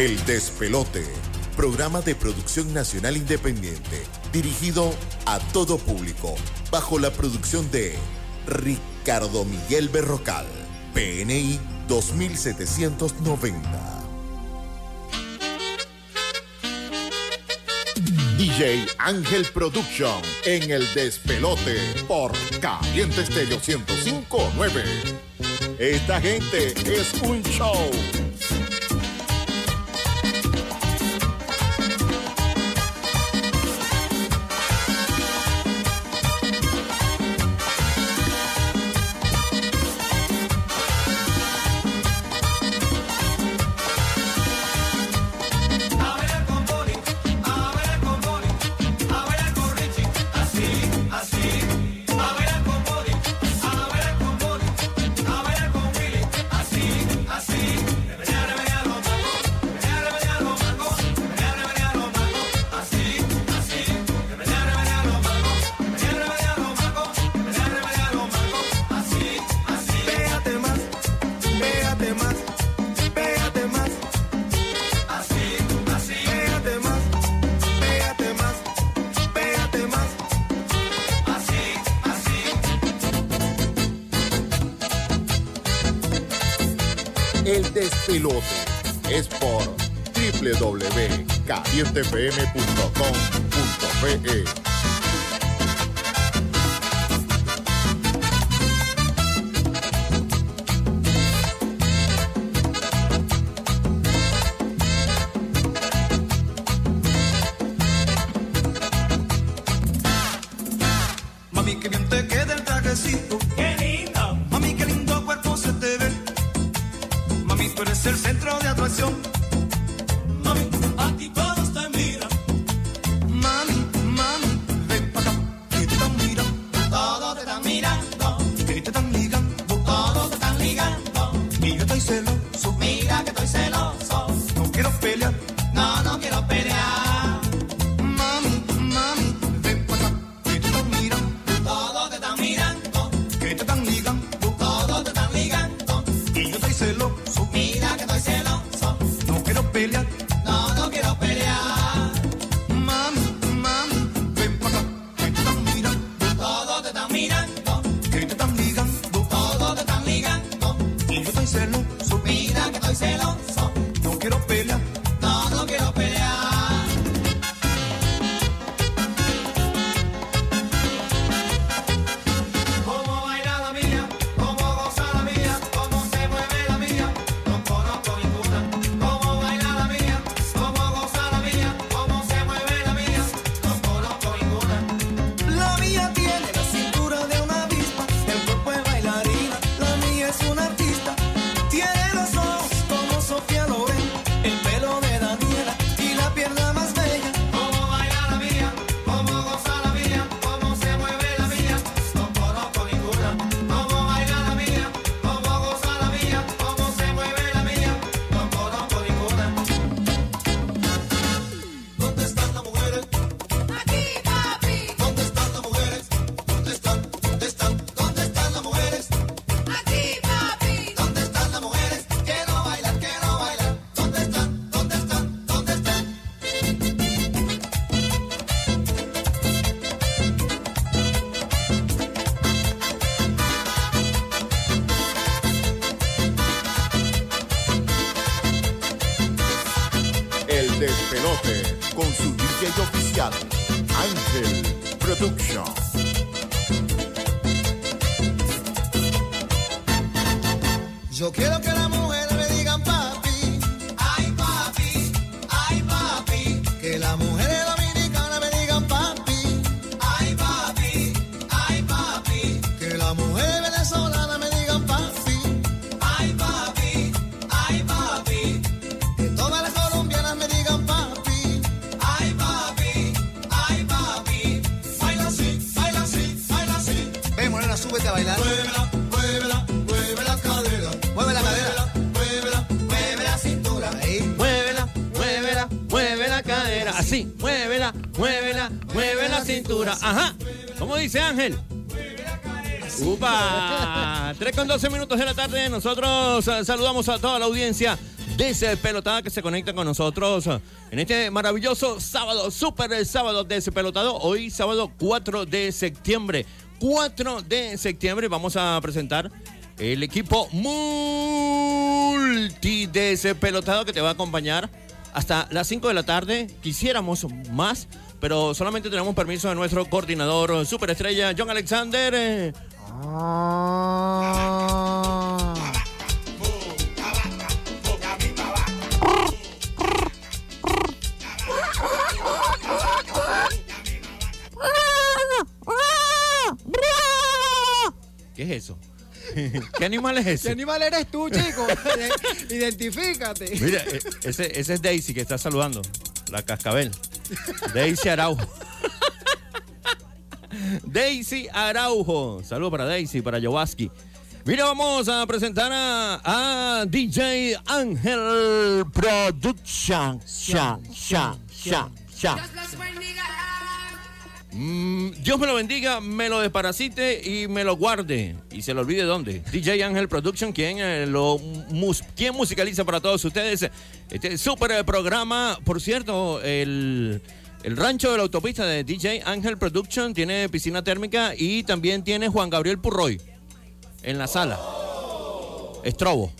El Despelote, programa de producción nacional independiente, dirigido a todo público, bajo la producción de Ricardo Miguel Berrocal, PNI 2790. DJ Ángel Production en el despelote por Caliente Estéreo 1059. Esta gente es un show. dice Ángel? ¡Upa! 3 con 12 minutos de la tarde. Nosotros eh, saludamos a toda la audiencia Dice Pelotada que se conecta con nosotros eh, en este maravilloso sábado, super sábado Despelotado. Hoy sábado 4 de septiembre. 4 de septiembre vamos a presentar el equipo multidespelotado que te va a acompañar hasta las 5 de la tarde. Quisiéramos más, pero solamente tenemos permiso de nuestro coordinador superestrella, John Alexander. Ah. ¿Qué es eso? ¿Qué animal es ese? ¿Qué animal eres tú, chico? Identifícate. Mira, e, ese, ese es Daisy que está saludando, la cascabel. Daisy Araujo. Daisy Araujo. Saludos para Daisy, para Jowaski. Mira, vamos a presentar a, DJ Ángel Production. Sha, sha, sha, sha. Mm, Dios me lo bendiga, me lo desparasite y me lo guarde. Y se lo olvide dónde. DJ Ángel Production, quien, eh, lo quien musicaliza para todos ustedes este super programa. Por cierto, el, el rancho de la autopista de DJ Ángel Production tiene piscina térmica y también tiene Juan Gabriel Purroy en la sala. Estrobo.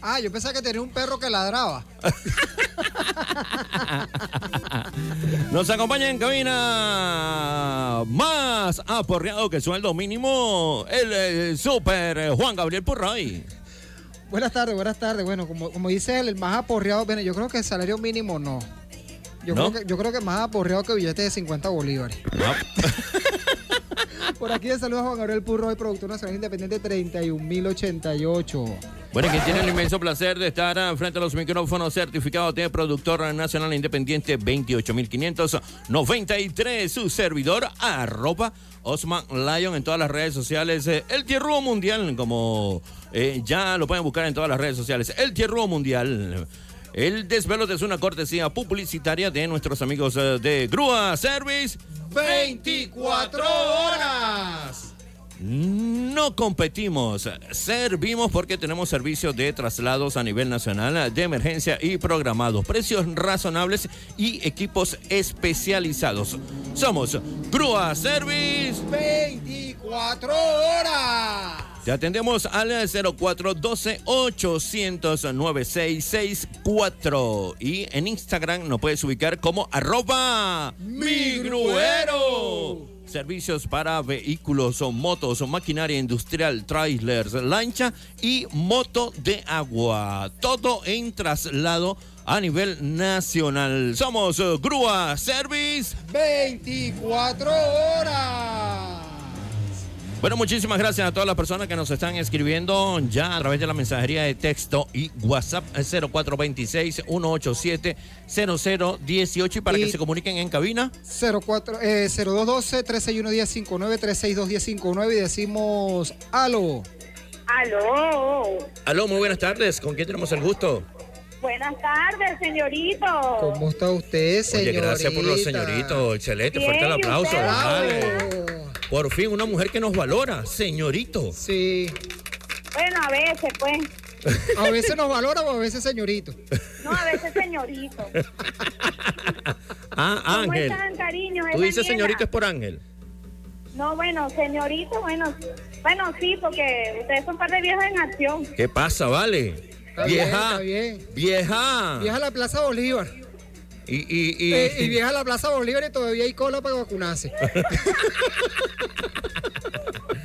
Ah, yo pensaba que tenía un perro que ladraba. Nos acompaña en cabina más aporreado que el sueldo mínimo, el, super Juan Gabriel Purroy. Buenas tardes, buenas tardes. Bueno, como, como dice él, el más aporreado, bueno, yo creo que el salario mínimo no. Yo, creo, que, yo creo que más aporreado que billete de 50 bolívares. Por aquí de saludos a Juan Gabriel Purroy, productor nacional independiente 31088. Bueno, que tiene el inmenso placer de estar frente a los micrófonos certificados de productor nacional independiente 28593, su servidor arroba Osman Lion en todas las redes sociales, eh, el Tierruo Mundial, como eh, ya lo pueden buscar en todas las redes sociales, el Tierruo Mundial. El desvelo es una cortesía publicitaria de nuestros amigos eh, de Grúa Service 24 horas. No competimos, servimos porque tenemos servicios de traslados a nivel nacional de emergencia y programados, precios razonables y equipos especializados. Somos Grúa Service 24 horas. Te atendemos al 0412 800 9664 y en Instagram nos puedes ubicar como arroba migruero. Servicios para vehículos, o motos, o maquinaria industrial, trailers, lancha y moto de agua. Todo en traslado a nivel nacional. Somos eh, Grúa Service 24 horas. Bueno, muchísimas gracias a todas las personas que nos están escribiendo ya a través de la mensajería de texto y WhatsApp 0426-187-0018 y para que se comuniquen en cabina. 04, eh, 0212-361-1059, 362-1059 y decimos aló. Aló. Aló, muy buenas tardes. ¿Con quién tenemos el gusto? Buenas tardes, señorito. ¿Cómo está usted, señorita? Oye, gracias por los señoritos. Excelente, fuerte el aplauso. Vale. Por fin, una mujer que nos valora, señorito. Sí. Bueno, a veces, pues. A veces nos valora o a veces señorito. No, a veces señorito. ah, Ángel. ¿Cómo están, cariño? ¿Tú dices señorito es por Ángel? No, bueno, señorito, bueno. Bueno, sí, porque ustedes son un par de viejos en acción. ¿Qué pasa, vale? Está vieja, bien, está bien. vieja. Vieja la Plaza Bolívar. Y, y, y, Eh, y vieja la Plaza Bolívar y todavía hay cola para vacunarse.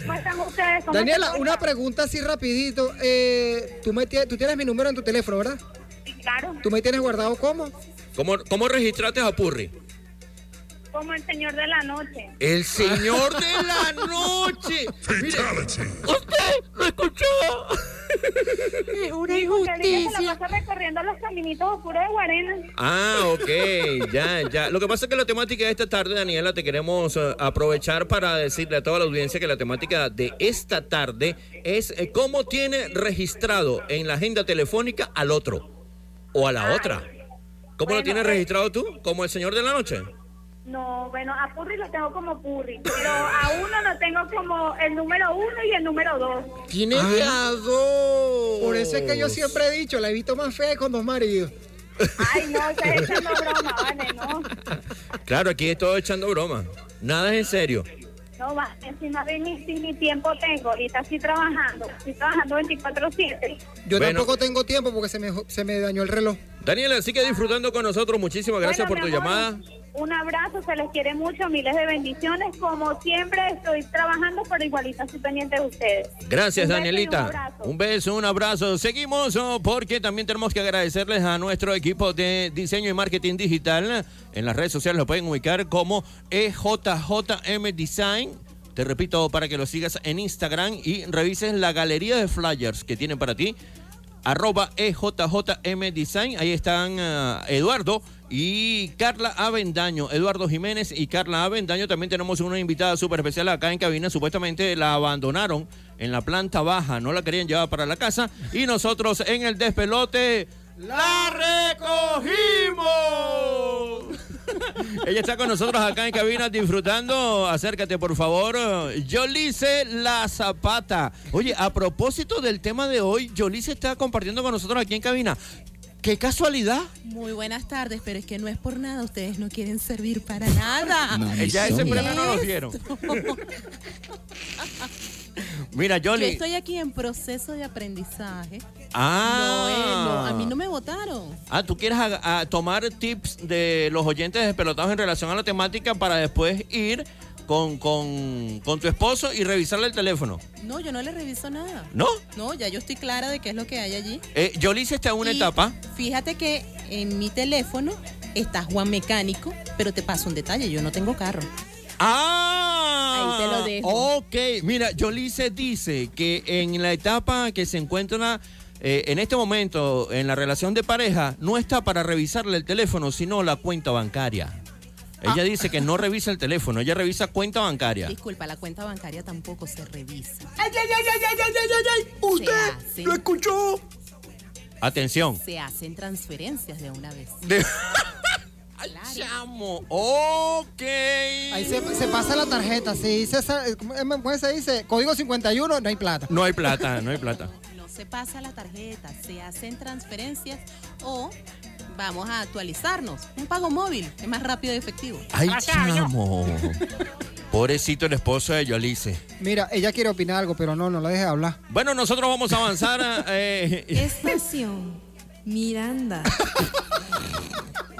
¿Cómo están ustedes? ¿Cómo Daniela, una pregunta así rapidito. Eh, ¿tú, me tie- tú tienes mi número en tu teléfono, ¿verdad? Sí, Claro, ¿Tú me tienes guardado cómo? ¿Cómo, ¿Cómo registraste a Purri? como el señor de la noche. El señor de la noche. Mire, usted lo escuchó. Es una Que ahorita se la pasa recorriendo los caminitos oscuros de Guarena. Ah, ok, ya, ya. Lo que pasa es que la temática de esta tarde, Daniela, te queremos eh, aprovechar para decirle a toda la audiencia que la temática de esta tarde es eh, cómo tiene registrado en la agenda telefónica al otro o a la otra. ¿Cómo lo Bueno, tienes eh. registrado tú? ¿Como el señor de la noche? No, bueno, a Purri lo tengo como Purri, pero a uno lo tengo como el número uno y el número dos. Tiene a dos. Por eso es que yo siempre he dicho, la he visto más fea con dos maridos. Ay, no, estás echando broma, vale, no. Claro, aquí es todo echando broma. Nada es en serio. No, va, encima de ni, si ni tiempo tengo, ahorita estoy trabajando, estoy trabajando 24-7. Yo Bueno. tampoco tengo tiempo porque se me, se me dañó el reloj. Daniela, sigue disfrutando con nosotros. Muchísimas gracias Bueno, por tu mi amor, llamada. Un abrazo, se les quiere mucho, miles de bendiciones. Como siempre, estoy trabajando, pero igualita estoy pendiente de ustedes. Gracias, Un Danielita. Un beso, un abrazo. Seguimos oh, porque también tenemos que agradecerles a nuestro equipo de diseño y marketing digital. En las redes sociales lo pueden ubicar como EJJM Design. Te repito para que lo sigas en Instagram y revises la galería de flyers que tienen para ti. Arroba EJJM Design. Ahí están ah, Eduardo y Carla Avendaño. Eduardo Jiménez y Carla Avendaño. También tenemos una invitada súper especial acá en cabina. Supuestamente la abandonaron en la planta baja. No la querían llevar para la casa. Y nosotros en el despelote. ¡La recogimos! Ella está con nosotros acá en cabina disfrutando. Acércate, por favor. Yolice La Zapata. Oye, a propósito del tema de hoy, Yolice está compartiendo con nosotros aquí en cabina. ¡Qué casualidad! Muy buenas tardes, pero es que no es por nada, ustedes no quieren servir para nada. Ya ese premio no nos dieron. Mira, Yo Yoli. estoy aquí en proceso de aprendizaje. Ah. No, eh, no, a mí no me votaron. Ah, tú quieres a- a tomar tips de los oyentes despelotados en relación a la temática para después ir con, con, con tu esposo y revisarle el teléfono. No, yo no le reviso nada. ¿No? No, ya yo estoy clara de qué es lo que hay allí. Eh, Yolice está en una Y etapa. Fíjate que en mi teléfono está Juan Mecánico, pero te paso un detalle, yo no tengo carro. Ah, Ahí te lo dejo. Ok, mira, Yolice dice que en la etapa que se encuentra eh, en este momento en la relación de pareja, no está para revisarle el teléfono, sino la cuenta bancaria. Ella Ah. dice que no revisa el teléfono, ella revisa cuenta bancaria. Disculpa, la cuenta bancaria tampoco se revisa. ¡Ay, ay, ay, ay, ay, ay, ay, ay! ¡Usted lo escuchó! Atención. Se hacen transferencias de una vez. De- Ay, chamo. Ok. Ahí se, se pasa la tarjeta. Si dice, esa- ¿cómo cómo se dice? Código 51, no hay plata. No hay plata, no hay plata. No se pasa la tarjeta, se hacen transferencias o vamos a actualizarnos. Un pago móvil es más rápido y efectivo. Ay, chamo. Pobrecito el esposo de Yolice. Mira, ella quiere opinar algo, pero no, no la deje hablar. Bueno, nosotros vamos a avanzar. eh, Estación Miranda.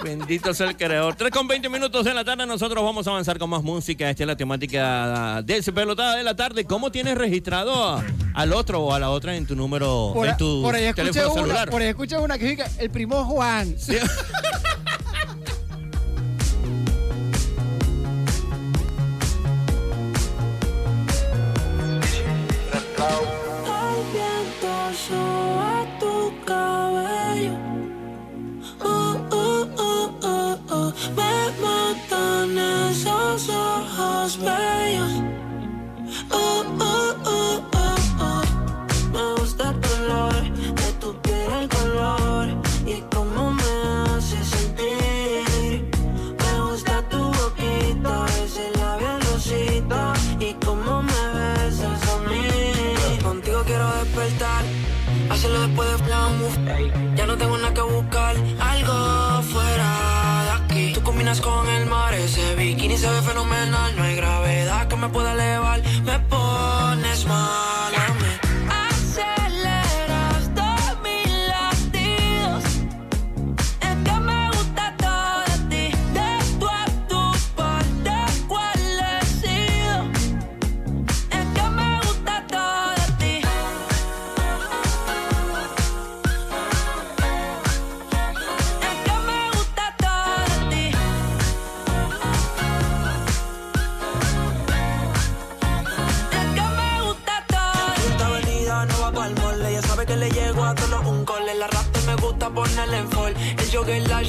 Bendito sea el creador. 3 con 20 minutos de la tarde, nosotros vamos a avanzar con más música. Esta es la temática despelotada de la tarde. ¿Cómo tienes registrado a- al otro o a la otra en tu número, Por, en tu por ahí teléfono una, celular? por ahí escuché una que dice que el primo Juan. Sí.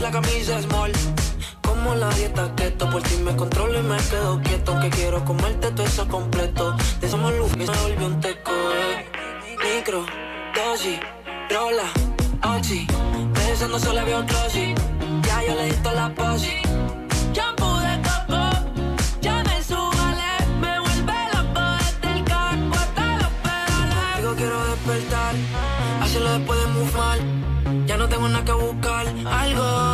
la camisa small. Como la dieta keto, por ti me controlo y me quedo quieto. Aunque quiero comerte todo eso completo. De somos luz que se volvió un teco. Eh. Micro, dosis, rola, oxi. Pensando solo había un closet. Ya yo le di toda la posi. Shampoo de coco, ya me subale. Me vuelve loco desde el carro hasta los pedales. Digo quiero despertar, hacerlo después de muy mal. Ya no tengo nada que buscar, algo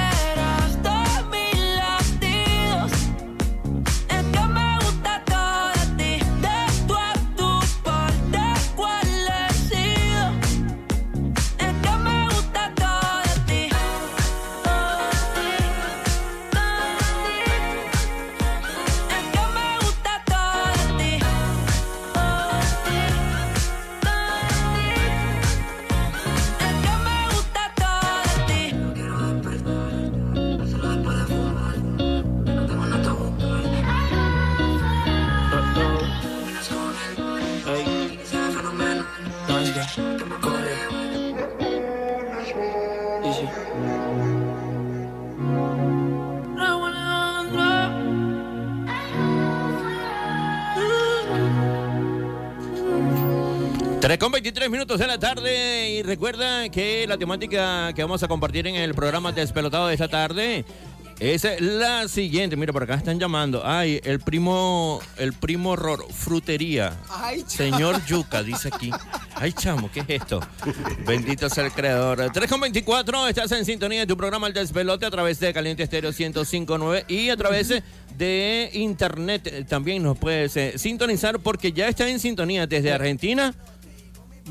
3 con 23 minutos de la tarde y recuerda que la temática que vamos a compartir en el programa Despelotado de esta tarde es la siguiente. Mira, por acá están llamando. Ay, el primo, el primo Roro, frutería. Ay, Señor Yuca, dice aquí. Ay, chamo, ¿qué es esto? Bendito sea el creador. 3 con 24, estás en sintonía de tu programa El Despelote a través de Caliente Estéreo 1059 y a través de internet también nos puedes eh, sintonizar porque ya está en sintonía desde Argentina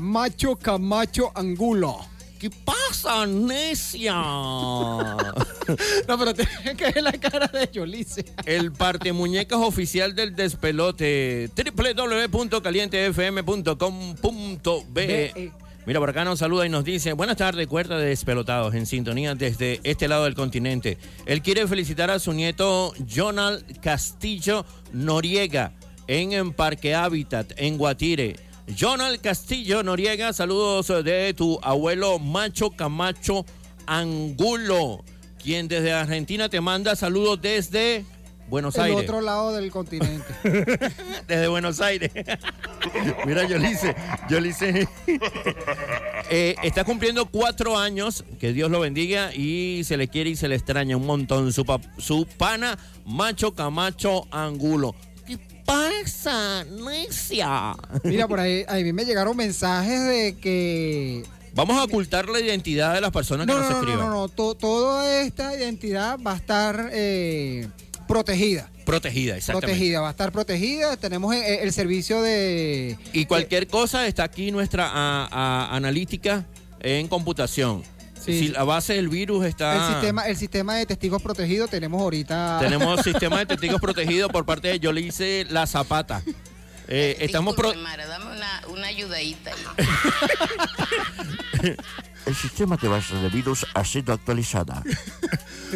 Macho Camacho Angulo. ¿Qué pasa, necia? No, pero tienes que ver la cara de Yolice. El parte muñecas oficial del despelote. www.calientefm.com.be Mira, por acá nos saluda y nos dice, buenas tardes, cuerda de despelotados en sintonía desde este lado del continente. Él quiere felicitar a su nieto Jonal Castillo Noriega en, en Parque Hábitat, en Guatire. Jonal Castillo Noriega, saludos de tu abuelo Macho Camacho Angulo, quien desde Argentina te manda saludos desde Buenos El Aires. otro lado del continente. Desde Buenos Aires. Mira, yo le hice, yo le hice. Eh, está cumpliendo cuatro años, que Dios lo bendiga, y se le quiere y se le extraña un montón. Su, su pana, Macho Camacho Angulo. ¿Qué pasa, necia? Mira, por ahí, a mí me llegaron mensajes de que Vamos a ocultar la identidad de las personas que No, nos no, no, escriban. no, no, to- toda esta identidad va a estar eh, protegida. Protegida, exactamente. Protegida, va a estar protegida. Tenemos eh, el, servicio de... Y cualquier cosa está aquí nuestra a- a- analítica en computación. Sí. Si la base del virus está. El sistema, el sistema de testigos protegidos tenemos ahorita. Tenemos sistema de testigos protegidos por parte de Yo le hice la zapata. Eh, estamos pro- Mara, una, ayudadita. El sistema de base de virus ha sido actualizada.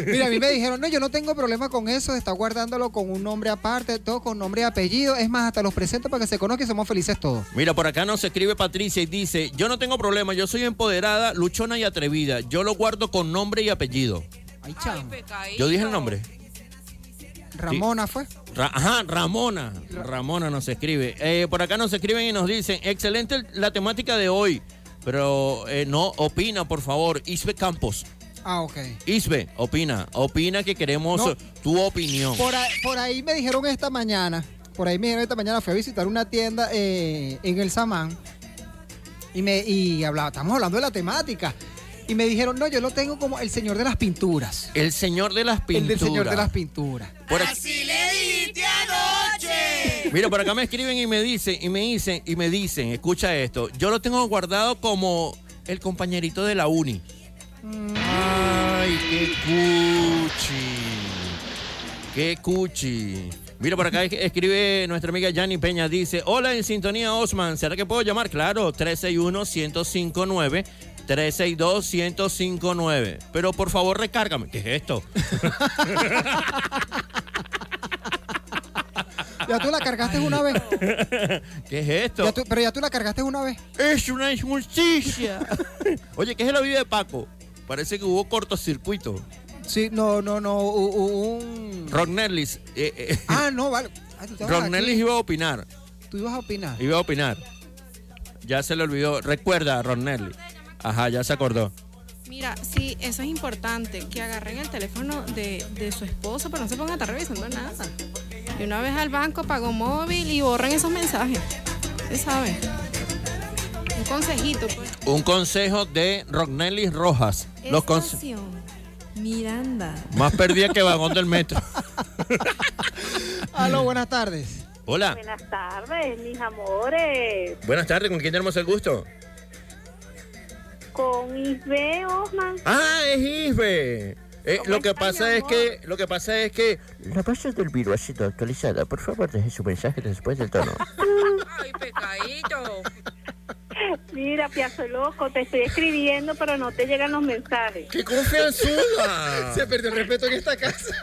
Mira, a mí me dijeron, no, yo no tengo problema con eso, está guardándolo con un nombre aparte, todo con nombre y apellido. Es más, hasta los presento para que se conozcan y somos felices todos. Mira, por acá nos escribe Patricia y dice, yo no tengo problema, yo soy empoderada, luchona y atrevida. Yo lo guardo con nombre y apellido. Ay, chamo. Yo dije el nombre. Ramona fue. Ra- Ajá, Ramona. Ramona nos escribe. Eh, por acá nos escriben y nos dicen, excelente la temática de hoy, pero eh, no, opina, por favor, Isbe Campos. Ah, ok. Isbe, opina, opina que queremos No. tu opinión. Por ahí, por ahí me dijeron esta mañana, por ahí me dijeron esta mañana, fui a visitar una tienda eh, en el Samán y me y hablaba, estamos hablando de la temática. Y me dijeron, no, yo lo tengo como el señor de las pinturas. El señor de las El pinturas. del señor de las pinturas. Por ac- Así le dijiste anoche. Mira, por acá me escriben y me dicen, y me dicen, y me dicen, escucha esto, yo lo tengo guardado como el compañerito de la uni. Ay, qué cuchi. Qué cuchi. Mira, por acá es- escribe nuestra amiga Yanni Peña, dice, hola en sintonía Osman, ¿será que puedo llamar? Claro, 361-1059. 362-1059. Pero por favor, recárgame. ¿Qué es esto? Ya tú la cargaste una vez. ¿Qué es esto? Ya tú- pero ya tú la cargaste una vez. Es una injusticia. Oye, ¿qué es la vida de Paco? Parece que hubo cortocircuito. Sí, no, no, no. un... Ron eh, eh, Ah, no, vale. Ah, Ron aquí. Nerlis iba a opinar. Tú ibas a opinar. Iba a opinar. Ya se le olvidó. Recuerda, Ron. Ajá, ya se acordó. Mira, sí, eso es importante, que agarren el teléfono de, de su esposo, pero no se pongan a estar revisando nada. Y una vez al banco, pago móvil y borren esos mensajes. Usted sabe. Un consejito, pues. Un consejo de Rognelli Rojas. Los conse- Estación Miranda. más perdida que vagón del metro. Aló, buenas tardes. Hola. Buenas tardes, mis amores. Buenas tardes, ¿con quién tenemos el gusto? Con Isbe Osman. Ah, es Isbe. Eh, ¿Cómo lo que pasa es que, lo que pasa es que La base del virus ha sido actualizada. Por favor, deje su mensaje después del tono. Ay, pecadito. Mira, piazo loco, te estoy escribiendo, pero no te llegan los mensajes. ¡Qué confianzuda! Se perdió el respeto en esta casa.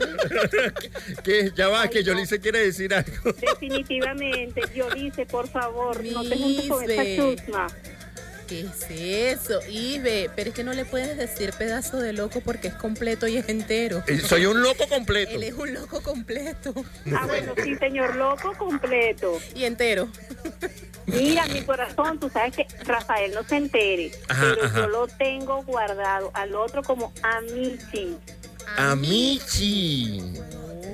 que ya va, que Yolice quiere decir algo. Definitivamente, yo dice, por favor, no te juntes con Misbe. chusma. ¿Qué es eso? Ibe, pero es que no le puedes decir pedazo de loco porque es completo y es entero. Eh, Soy un loco completo. Él es un loco completo. Ah, bueno, sí, señor loco completo. Y entero. Mira, mi corazón, tú sabes que Rafael no se entere, Ajá, pero ajá. yo lo tengo guardado al otro como Amici. Amici.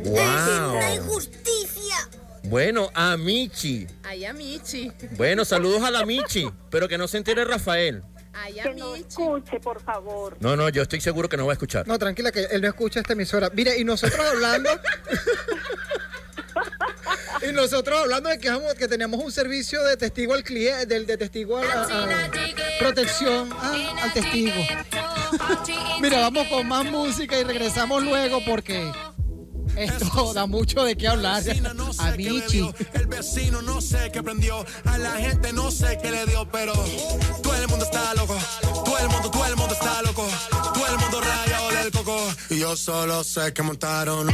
Wow. injusticia! Bueno, Amici. Ay, a Michi. Bueno, saludos a la Michi, pero que no se entere Rafael. Ay, a Que no Michi. escuche, por favor. No, no, yo estoy seguro que no va a escuchar. No, tranquila, que él no escucha esta emisora. Mire, y nosotros hablando. y nosotros hablando de que, que teníamos un servicio de testigo al cliente, del de testigo a, a- a- protección ah, al testigo. Mira, vamos con más música y regresamos luego porque esto da mucho de qué hablar. A Michi. El vecino no sé qué prendió, a la gente no sé qué le dio, pero todo el mundo está loco, todo el mundo, todo el mundo está loco, todo el mundo rayado del coco. Y yo solo sé que montaron.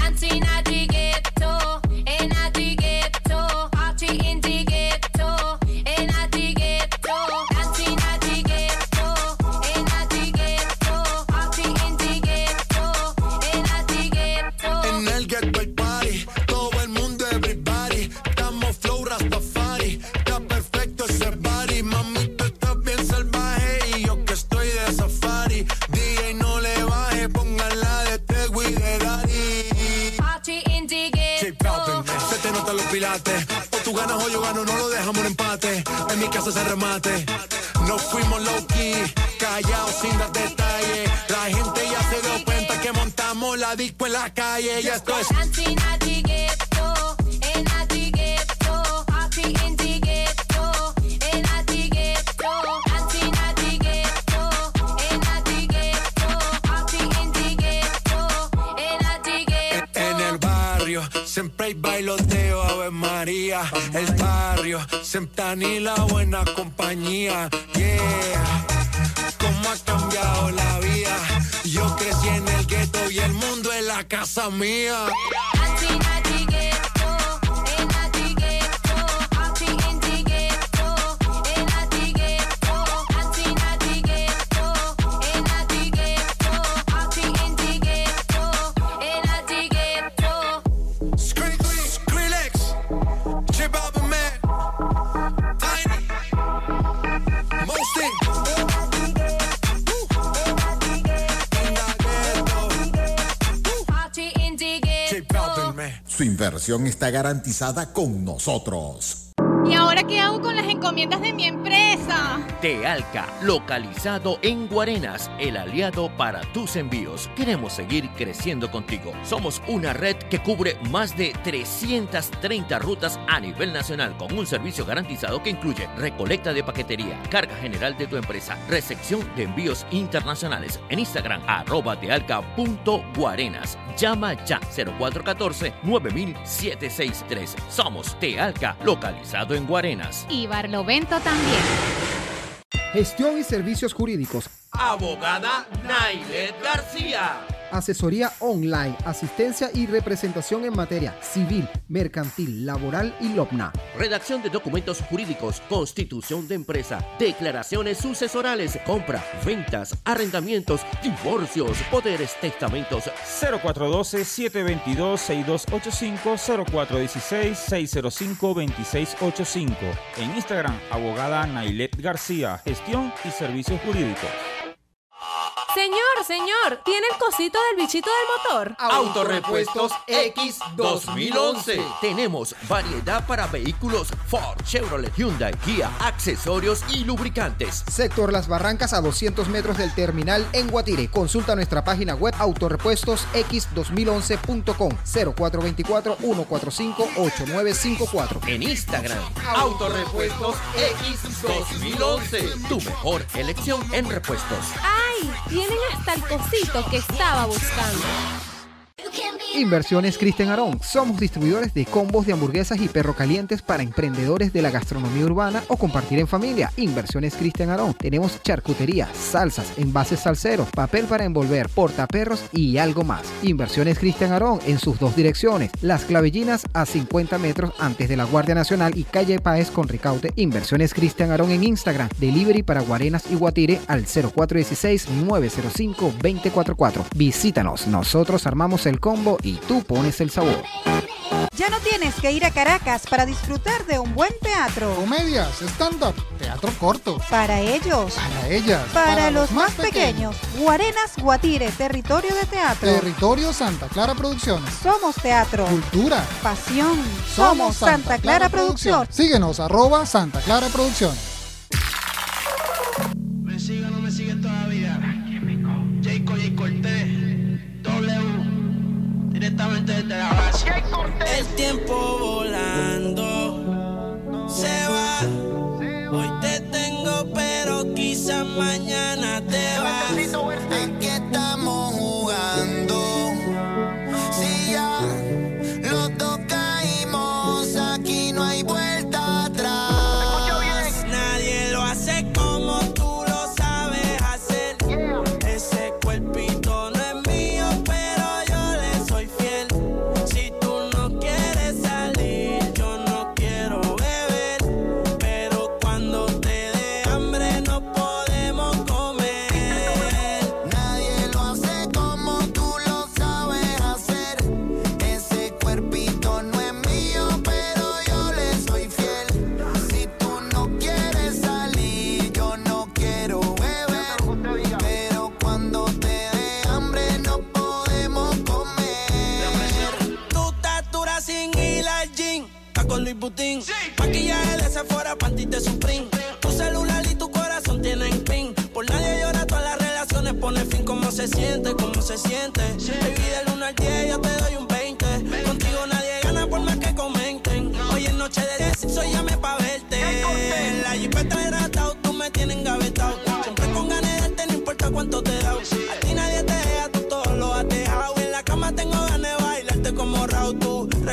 Remate. Nos fuimos low key, callados sin dar detalles. La gente ya se dio cuenta que montamos la disco en la calle. Y esto es. Siempre hay bailoteo, Ave María. El barrio siempre ni la buena compañía. Yeah, cómo ha cambiado la vida. Yo crecí en el gueto y el mundo es la casa mía. Está garantizada con nosotros. ¿Y ahora qué hago con las encomiendas de mi? Tealca, localizado en Guarenas, el aliado para tus envíos. Queremos seguir creciendo contigo. Somos una red que cubre más de 330 rutas a nivel nacional con un servicio garantizado que incluye recolecta de paquetería, carga general de tu empresa, recepción de envíos internacionales. En Instagram, arroba tealca.guarenas. Llama ya 0414-9763. Somos Tealca, localizado en Guarenas. Y Barlovento también. Gestión y servicios jurídicos. Abogada Nailet García. Asesoría online, asistencia y representación en materia civil, mercantil, laboral y LOPNA. Redacción de documentos jurídicos, constitución de empresa, declaraciones sucesorales, compra, ventas, arrendamientos, divorcios, poderes, testamentos. 0412-722-6285, 0416-605-2685. En Instagram, abogada Nailet García, gestión y servicios jurídicos. Señor, señor, ¿tiene el cosito del bichito del motor? Autorepuestos X 2011. Tenemos variedad para vehículos Ford, Chevrolet, Hyundai, Kia, accesorios y lubricantes. Sector Las Barrancas a 200 metros del terminal en Guatire. Consulta nuestra página web autorepuestosx2011.com 0424-145-8954. En Instagram, Autorepuestos X 2011. Tu mejor elección en repuestos. ¡Ay! Tienen hasta el cosito que estaba buscando. Inversiones Cristian Arón. Somos distribuidores de combos de hamburguesas y perro calientes para emprendedores de la gastronomía urbana o compartir en familia. Inversiones Cristian Arón. Tenemos charcutería, salsas, envases salseros, papel para envolver, portaperros y algo más. Inversiones Cristian Arón en sus dos direcciones. Las clavellinas a 50 metros antes de la Guardia Nacional y calle Paez con Ricaute. Inversiones Cristian Arón en Instagram. Delivery para Guarenas y Guatire al 0416-905-244. Visítanos. Nosotros armamos el combo y tú pones el sabor. Ya no tienes que ir a Caracas para disfrutar de un buen teatro. Comedias, stand-up, teatro corto. Para ellos. Para ellas. Para, los, más pequeños. Guarenas Guatire, territorio de teatro. Territorio Santa Clara Producciones. Somos teatro. Cultura. Pasión. Somos Santa, Clara, Producción. Síguenos, arroba Santa Clara Producciones. Me sigue o no me sigue todavía. Jayco J Cortés. Directamente desde la base. El tiempo volando se va. Hoy te tengo, pero quizás mañana te vas. Con Luis Butín. Maquillaje de Sephora, panty de Supreme. Tu celular y tu corazón tienen pin. Por nadie llora, todas las relaciones pone fin. ¿Cómo se siente? ¿Cómo se siente? Baby, del 1 al 10 yo te doy un 20. Contigo nadie gana por más que comenten. Hoy es noche de sexo, llame pa' verte.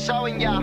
Ustedes saben ya.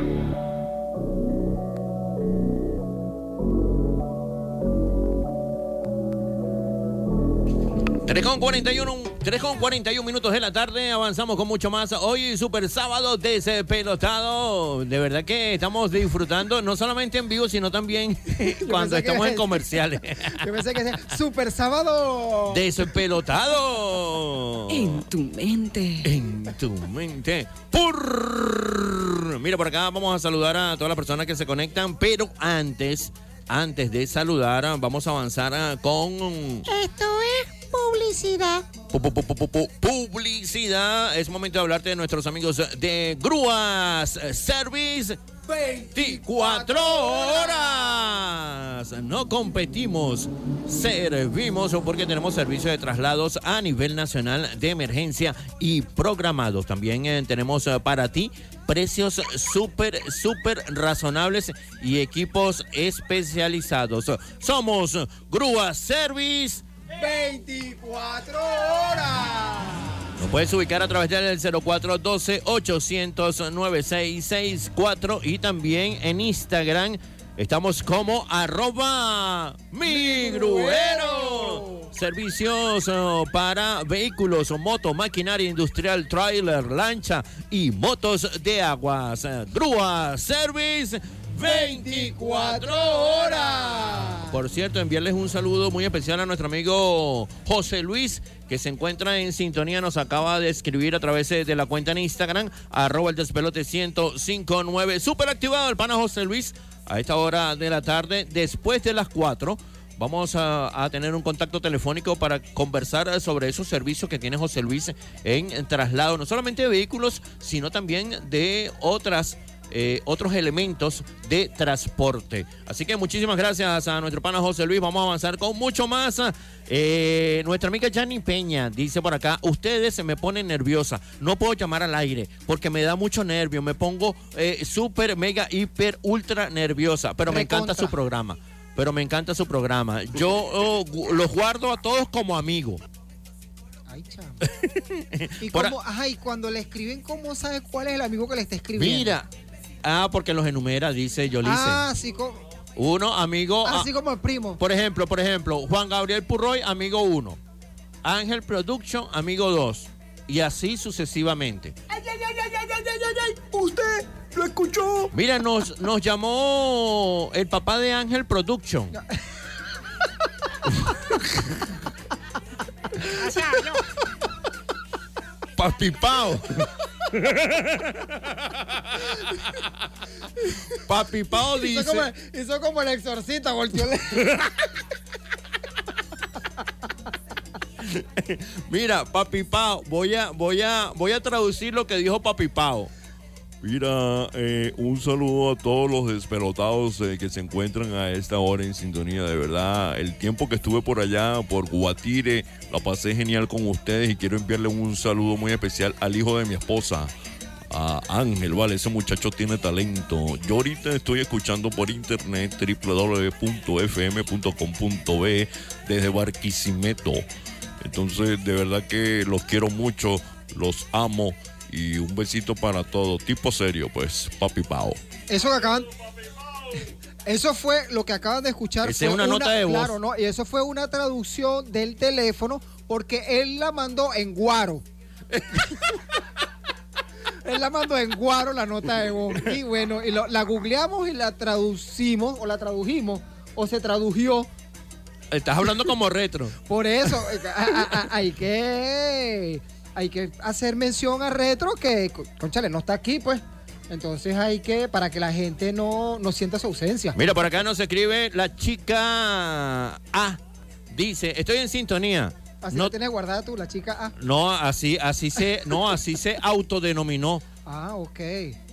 3 con 41, 3 con 41 minutos de la tarde, avanzamos con mucho más. Hoy super sábado despelotado. De verdad que estamos disfrutando, no solamente en vivo, sino también cuando que estamos en es- comerciales. Yo pensé que decía Super Sábado. Despelotado. En tu mente. En tu mente. Por... Mira, por acá vamos a saludar a todas las personas que se conectan, pero antes, antes de saludar, vamos a avanzar ah, con Esto es publicidad. pu- pu- pu- pu- pu- publicidad. Es momento de hablarte de nuestros amigos de Grúas Service. 24 horas. No competimos, servimos porque tenemos servicio de traslados a nivel nacional de emergencia y programados. También eh, tenemos eh, para ti precios súper, súper razonables y equipos especializados. Somos Grúas Service. 24 horas. Nos puedes ubicar a través del 0412-800-9664 y también en Instagram estamos como arroba mi gruero. Servicios oh, para vehículos, moto, maquinaria industrial, trailer, lancha y motos de aguas. Eh, Grúa Service 24 horas. Por cierto, enviarles un saludo muy especial a nuestro amigo José Luis, que se encuentra en sintonía, nos acaba de escribir a través de la cuenta en Instagram, arroba el despelote 1059. Súper activado el pana José Luis a esta hora de la tarde, después de las 4. Vamos a, tener un contacto telefónico para conversar sobre esos servicios que tiene José Luis en, en traslado, no solamente de vehículos, sino también de otras eh, otros elementos de transporte. Así que muchísimas gracias a nuestro pana José Luis. Vamos a avanzar con mucho más. Eh, nuestra amiga Jani Peña dice por acá, ustedes se me ponen nerviosa. No puedo llamar al aire porque me da mucho nervio. Me pongo eh, súper, mega, hiper, ultra nerviosa. Pero me encanta su programa. Pero me encanta su programa. Yo oh, los guardo a todos como amigos. Ay, chamo. Y, cómo- ajá, y cuando le escriben, ¿cómo sabe cuál es el amigo que le está escribiendo? Mira. Ah, porque los enumera, dice Yolice. Ah, sí, co- Uno, amigo. ah, así como el primo. Por ejemplo, por ejemplo, Juan Gabriel Purroy, amigo 1. Ángel Production, amigo 2. Y así sucesivamente. Ay, ay, ay, ay, ay, ay, ay, ay, ¿Usted lo escuchó? Mira, nos, nos llamó el papá de Ángel Production. Papi Pao. Papi Pao dice. Hizo como, hizo como el exorcista, volteó. Mira, Papi Pao, voy a, voy a, voy a traducir lo que dijo Papi Pao. Mira, eh, un saludo a todos los despelotados eh, que se encuentran a esta hora en sintonía. De verdad, el tiempo que estuve por allá, por Guatire, la pasé genial con ustedes y quiero enviarle un saludo muy especial al hijo de mi esposa, a Ángel, vale, ese muchacho tiene talento. Yo ahorita estoy escuchando por internet www.fm.com.be desde Barquisimeto. Entonces, de verdad que los quiero mucho, los amo y un besito para todos. Tipo serio, pues, papi pao. Eso que acaban. Eso fue lo que acaban de escuchar. Esa fue es una nota de voz. Claro, no, y eso fue una traducción del teléfono porque él la mandó en guaro. él la mandó en guaro la nota de voz. Y bueno, y lo- la googleamos y la traducimos, o la tradujimos, o se tradujo. Estás hablando como retro. Por eso, eh, hay que hay que hacer mención a Retro que, co- conchale, no está aquí, pues. Entonces hay que, para que la gente no, no sienta su ausencia. Mira, por acá nos escribe la chica A. Dice, estoy en sintonía. Así No, la tienes guardada tú, la chica A. no, así, así se, no, así se autodenominó. Ah, ok.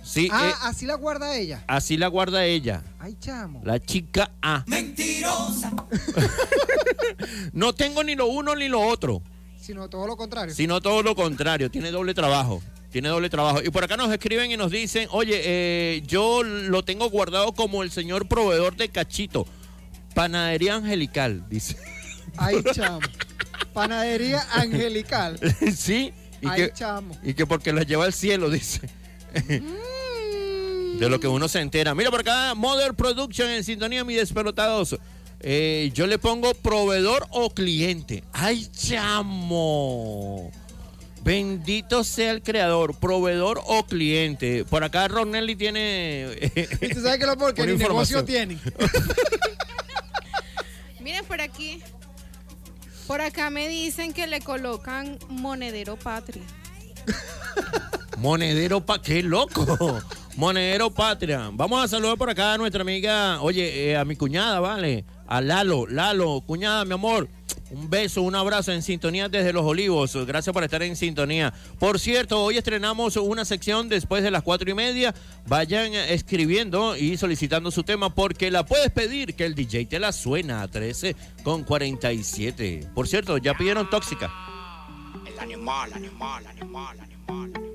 Sí, ah, eh, así la guarda ella. así la guarda ella. Ay, chamo. La chica A. Mentirosa. No tengo ni lo uno ni lo otro, Sino todo lo contrario. sino todo lo contrario. Tiene doble trabajo. Tiene doble trabajo. Y por acá nos escriben y nos dicen, oye, eh, yo lo tengo guardado como el señor proveedor de cachito. Panadería Angelical, dice. Ay, chamo. Panadería angelical. sí. Y Ay, que, chamo. y que porque la lleva al cielo, dice. De lo que uno se entera. Mira por acá, Modern Production en sintonía, mi despelotados. Eh, yo le pongo proveedor o cliente. ¡Ay, chamo! Bendito sea el creador, proveedor o cliente. Por acá Ronelli tiene. ¿Y tú sabes que lo porque negocio tienen? Miren por aquí. Por acá me dicen que le colocan monedero patria. Monedero pa qué loco. Monedero Patria. Vamos a saludar por acá a nuestra amiga, oye, eh, a mi cuñada, ¿vale? A Lalo, Lalo, cuñada, mi amor. Un beso, un abrazo en sintonía desde Los Olivos. Gracias por estar en sintonía. Por cierto, hoy estrenamos una sección después de las cuatro y media. Vayan escribiendo y solicitando su tema porque la puedes pedir que el DJ te la suena a 13 con 47. Por cierto, ya pidieron tóxica. El animal, animal, animal, animal.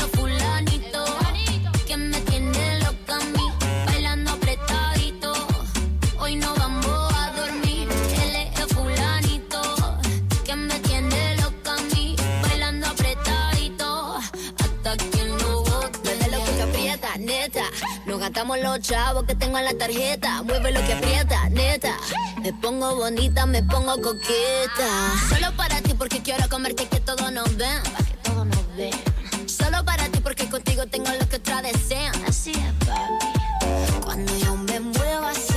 Nos gastamos los chavos que tengo en la tarjeta. Mueve lo que aprieta, neta. Me pongo bonita, me pongo coqueta. Solo para ti porque quiero comerte que todos nos ven. Pa' que todos nos ven. Solo para ti porque contigo tengo lo que otras desean. Así es, papi. Cuando yo me muevo así,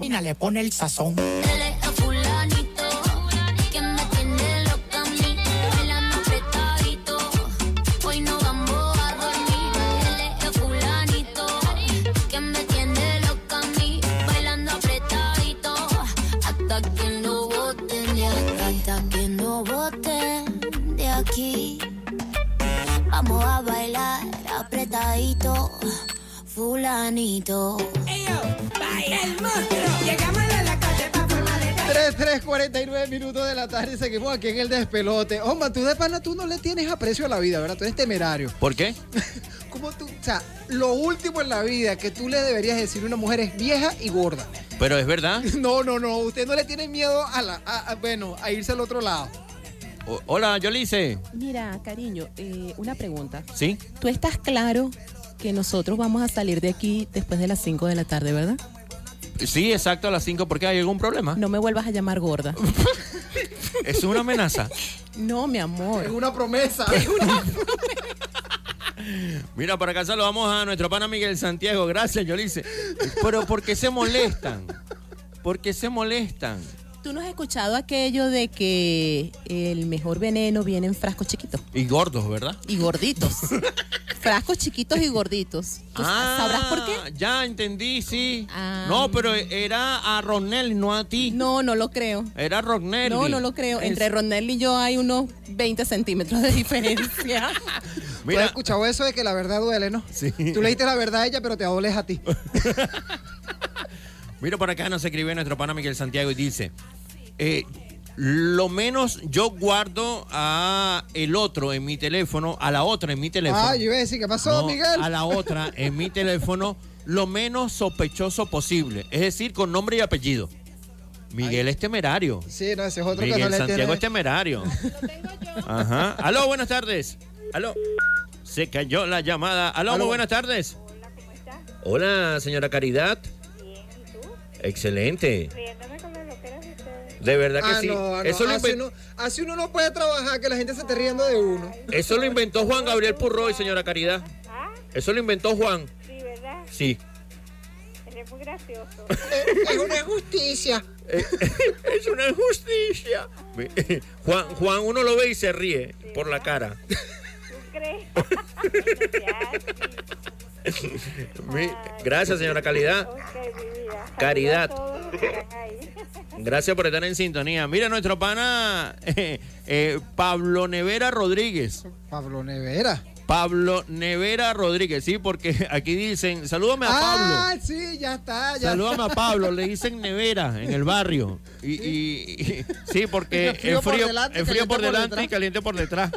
el que a la cabina le pone el sazón. 49 minutos de la tarde seguimos aquí en el despelote. Hombre, tú de pana tú no le tienes aprecio a la vida, ¿verdad? Tú eres temerario. ¿Por qué? ¿Cómo tú? O sea, lo último en la vida que tú le deberías decir a una mujer es vieja y gorda. Pero es verdad. No, no, no. Usted no le tiene miedo a la, a- a- bueno, a irse al otro lado. O- hola, Yolice. Mira, cariño, eh, una pregunta. ¿Sí? ¿Tú estás claro que nosotros vamos a salir de aquí después de las 5 de la tarde, verdad? Sí, exacto, a las 5. ¿Por qué hay algún problema? No me vuelvas a llamar gorda. Es una amenaza. No, mi amor. Es una promesa. Mira, por acá saludamos a nuestro pana Miguel Santiago. Gracias, Yolice. Pero ¿por qué se molestan? ¿Por qué se molestan? ¿Tú no has escuchado aquello de que el mejor veneno viene en frascos chiquitos Y gordos, ¿verdad? y gorditos? frascos chiquitos y gorditos. ¿Tú Ah, sabrás por qué? Ah. Ya entendí, sí. No, pero era a Ronel, no a ti. No, no lo creo. Era a Ronel. No, no lo creo. Entre Ronel y yo hay unos 20 centímetros de diferencia. ¿Tú has escuchado eso de que la verdad duele, no? Sí. Tú le diste la verdad a ella, pero te doles a ti. Mira, por acá nos escribe nuestro pana Miguel Santiago y dice, eh, lo menos yo guardo a el otro en mi teléfono, a la otra en mi teléfono. Ah, yo iba a decir, ¿qué pasó, No, Miguel? A la otra en mi teléfono lo menos sospechoso posible. Es decir, con nombre y apellido. Miguel es temerario. Sí, no, ese es otro que no le Santiago tiene. es temerario. Ajá. Aló, buenas tardes. Aló. Se cayó la llamada. Aló, muy buenas tardes. Hola, señora Caridad. Excelente. De verdad que Ah, sí. no, no, Eso, lo así, uno, así uno no puede trabajar, que la gente se esté riendo de uno. eso lo inventó Juan Gabriel Purroy, señora Caridad. Eso lo inventó Juan. Sí, ¿verdad? Sí. Eres muy gracioso. Es una injusticia. es una injusticia. Juan, Juan, uno lo ve y se ríe por la cara. ¿Tú crees? Mi- Gracias, señora Calidad. Caridad. Gracias por estar en sintonía. Mira, nuestro pana eh, eh, Pablo Nevera Rodríguez. Pablo Nevera. Pablo Nevera Rodríguez, sí, porque aquí dicen, salúdame a Pablo. Ah, sí, ya está. Ya Salúdame a. Pablo, le dicen nevera en el barrio. Y, y- y- sí, porque El frío por frío, delante, el frío caliente por por delante y caliente por detrás.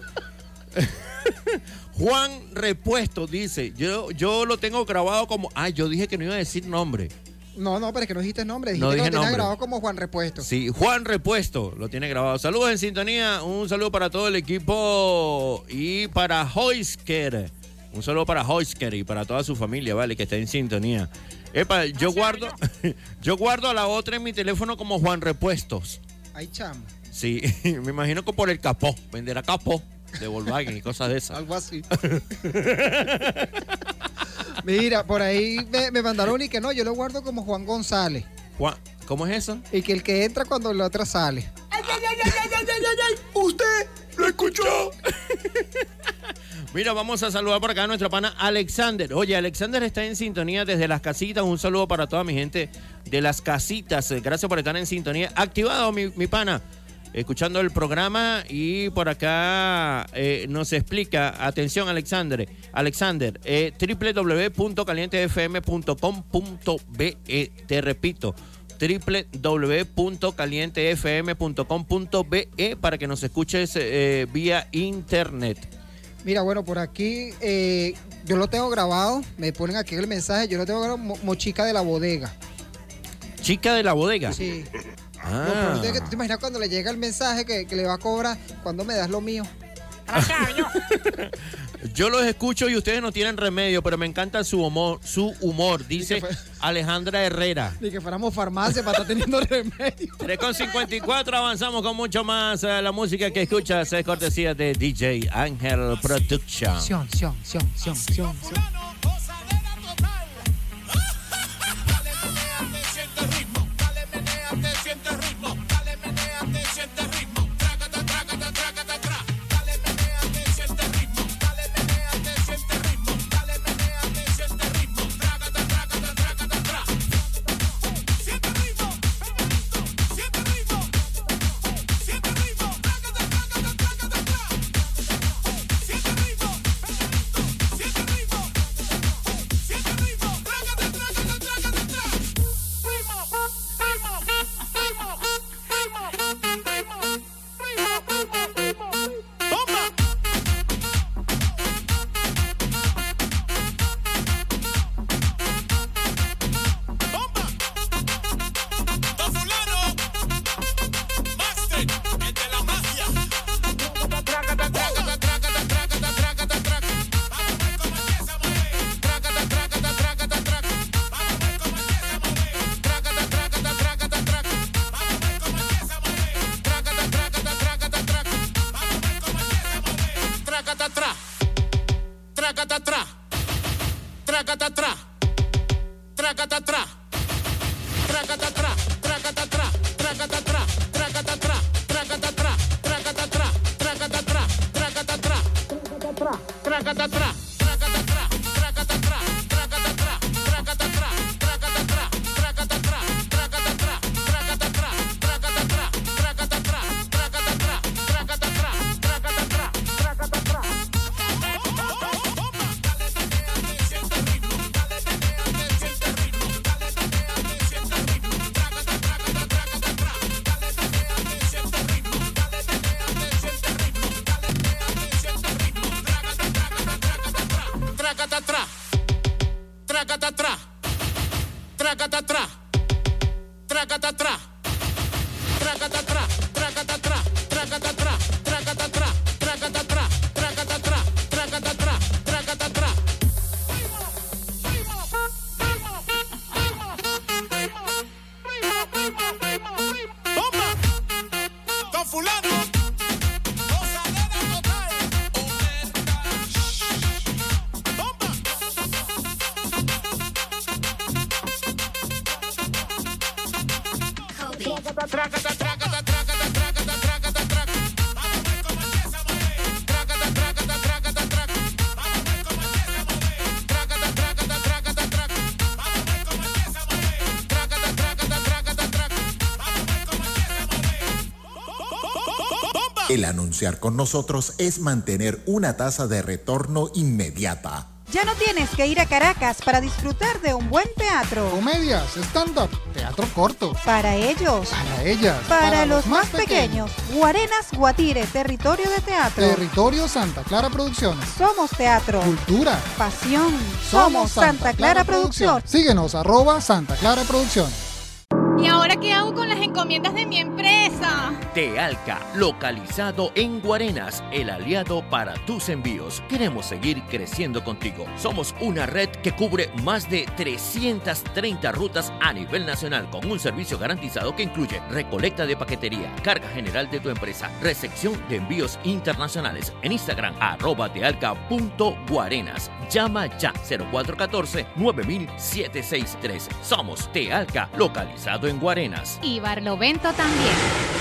Juan Repuesto dice, yo, yo lo tengo grabado como, ah, yo dije que no iba a decir nombre. No, no, pero es que no dijiste nombre. Dijiste No que dije lo nombre. grabado como Juan Repuesto. Sí, Juan Repuesto lo tiene grabado. Saludos en sintonía, un saludo para todo el equipo y para Hoisker. Un saludo para Hoisker y para toda su familia, ¿vale? Que está en sintonía. Epa, yo guardo, yo guardo a la otra en mi teléfono como Juan Repuestos. Ay, chamo. Sí, me imagino que por el capó, venderá capó de Volkswagen y cosas de esas. Algo así. Mira, por ahí me, me mandaron y que no, yo lo guardo como Juan González. Juan, ¿cómo es eso? Y que el que entra cuando el otro sale. ¿Usted lo escuchó? Mira, vamos a saludar por acá a nuestra pana Alexander. Oye, Alexander está en sintonía desde las casitas. Un saludo para toda mi gente de las casitas. Gracias por estar en sintonía. Activado, mi, mi pana. Escuchando el programa y por acá eh, nos explica, atención Alexander, Alexander, eh, www.calientefm.com.be, te repito, www.calientefm.com.be para que nos escuches eh, vía internet. Mira, bueno, por aquí eh, yo lo tengo grabado. Me ponen aquí el mensaje. Yo lo tengo grabado mo- mochica de la bodega. Chica de la bodega. Sí. Ah. Lo que tú te imaginas cuando le llega el mensaje que, que le va a cobrar cuando me das lo mío. Yo los escucho y ustedes no tienen remedio, pero me encanta su humor, su humor, dice Alejandra Herrera. Ni que fuéramos farmacia para estar teniendo remedio. 3 con 54, avanzamos con mucho más. Eh, La música que escuchas es cortesía de DJ Ángel Production. Sion, sion, sion, anunciar con nosotros es mantener una tasa de retorno inmediata. Ya no tienes que ir a Caracas para disfrutar de un buen teatro. Comedias, stand-up, teatro corto. Para ellos. Para ellas. Para, los, más pequeños. Guarenas Guatire, territorio de teatro. Territorio Santa Clara Producciones. Somos teatro. Cultura. Pasión. Somos Santa Clara Producción. Síguenos, arroba Santa Clara Producciones. ¿Y ahora qué hago con las encomiendas de mi empresa? Tealca, localizado en Guarenas, el aliado para tus envíos. Queremos seguir creciendo contigo. Somos una red que cubre más de 330 rutas a nivel nacional con un servicio garantizado que incluye recolecta de paquetería, carga general de tu empresa, recepción de envíos internacionales. En Instagram, arroba tealca.guarenas. Llama ya 0414 90763. Somos Tealca, localizado en Guarenas. Y Barlovento también.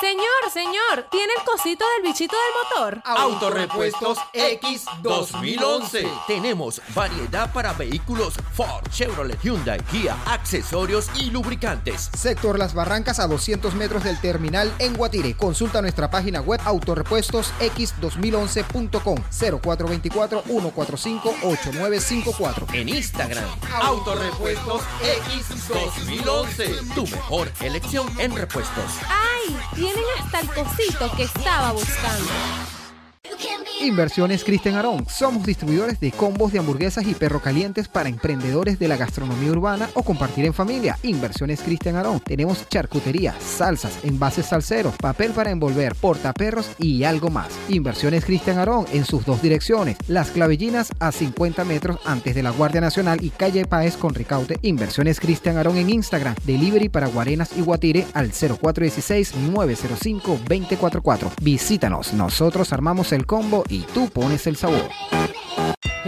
Señor, señor, ¿tiene el cosito del bichito del motor? Autorepuestos X 2011. Tenemos variedad para vehículos Ford, Chevrolet, Hyundai, Kia, accesorios y lubricantes. Sector Las Barrancas a 200 metros del terminal en Guatire. Consulta nuestra página web autorepuestosx2011.com 0424-145-8954. En Instagram, Autorepuestos X 2011. Tu mejor elección en repuestos. ¡Ay! Tienen hasta el cosito que estaba buscando. Inversiones Cristian Arón. Somos distribuidores de combos de hamburguesas y perro calientes para emprendedores de la gastronomía urbana o compartir en familia. Inversiones Cristian Arón. Tenemos charcutería, salsas, envases salseros, papel para envolver, portaperros y algo más. Inversiones Cristian Arón en sus dos direcciones. Las clavellinas a 50 metros antes de la Guardia Nacional y calle Paez con Ricaute. Inversiones Cristian Arón en Instagram. Delivery para Guarenas y Guatire al 0416-905-244. Visítanos. Nosotros armamos el combo y tú pones el sabor.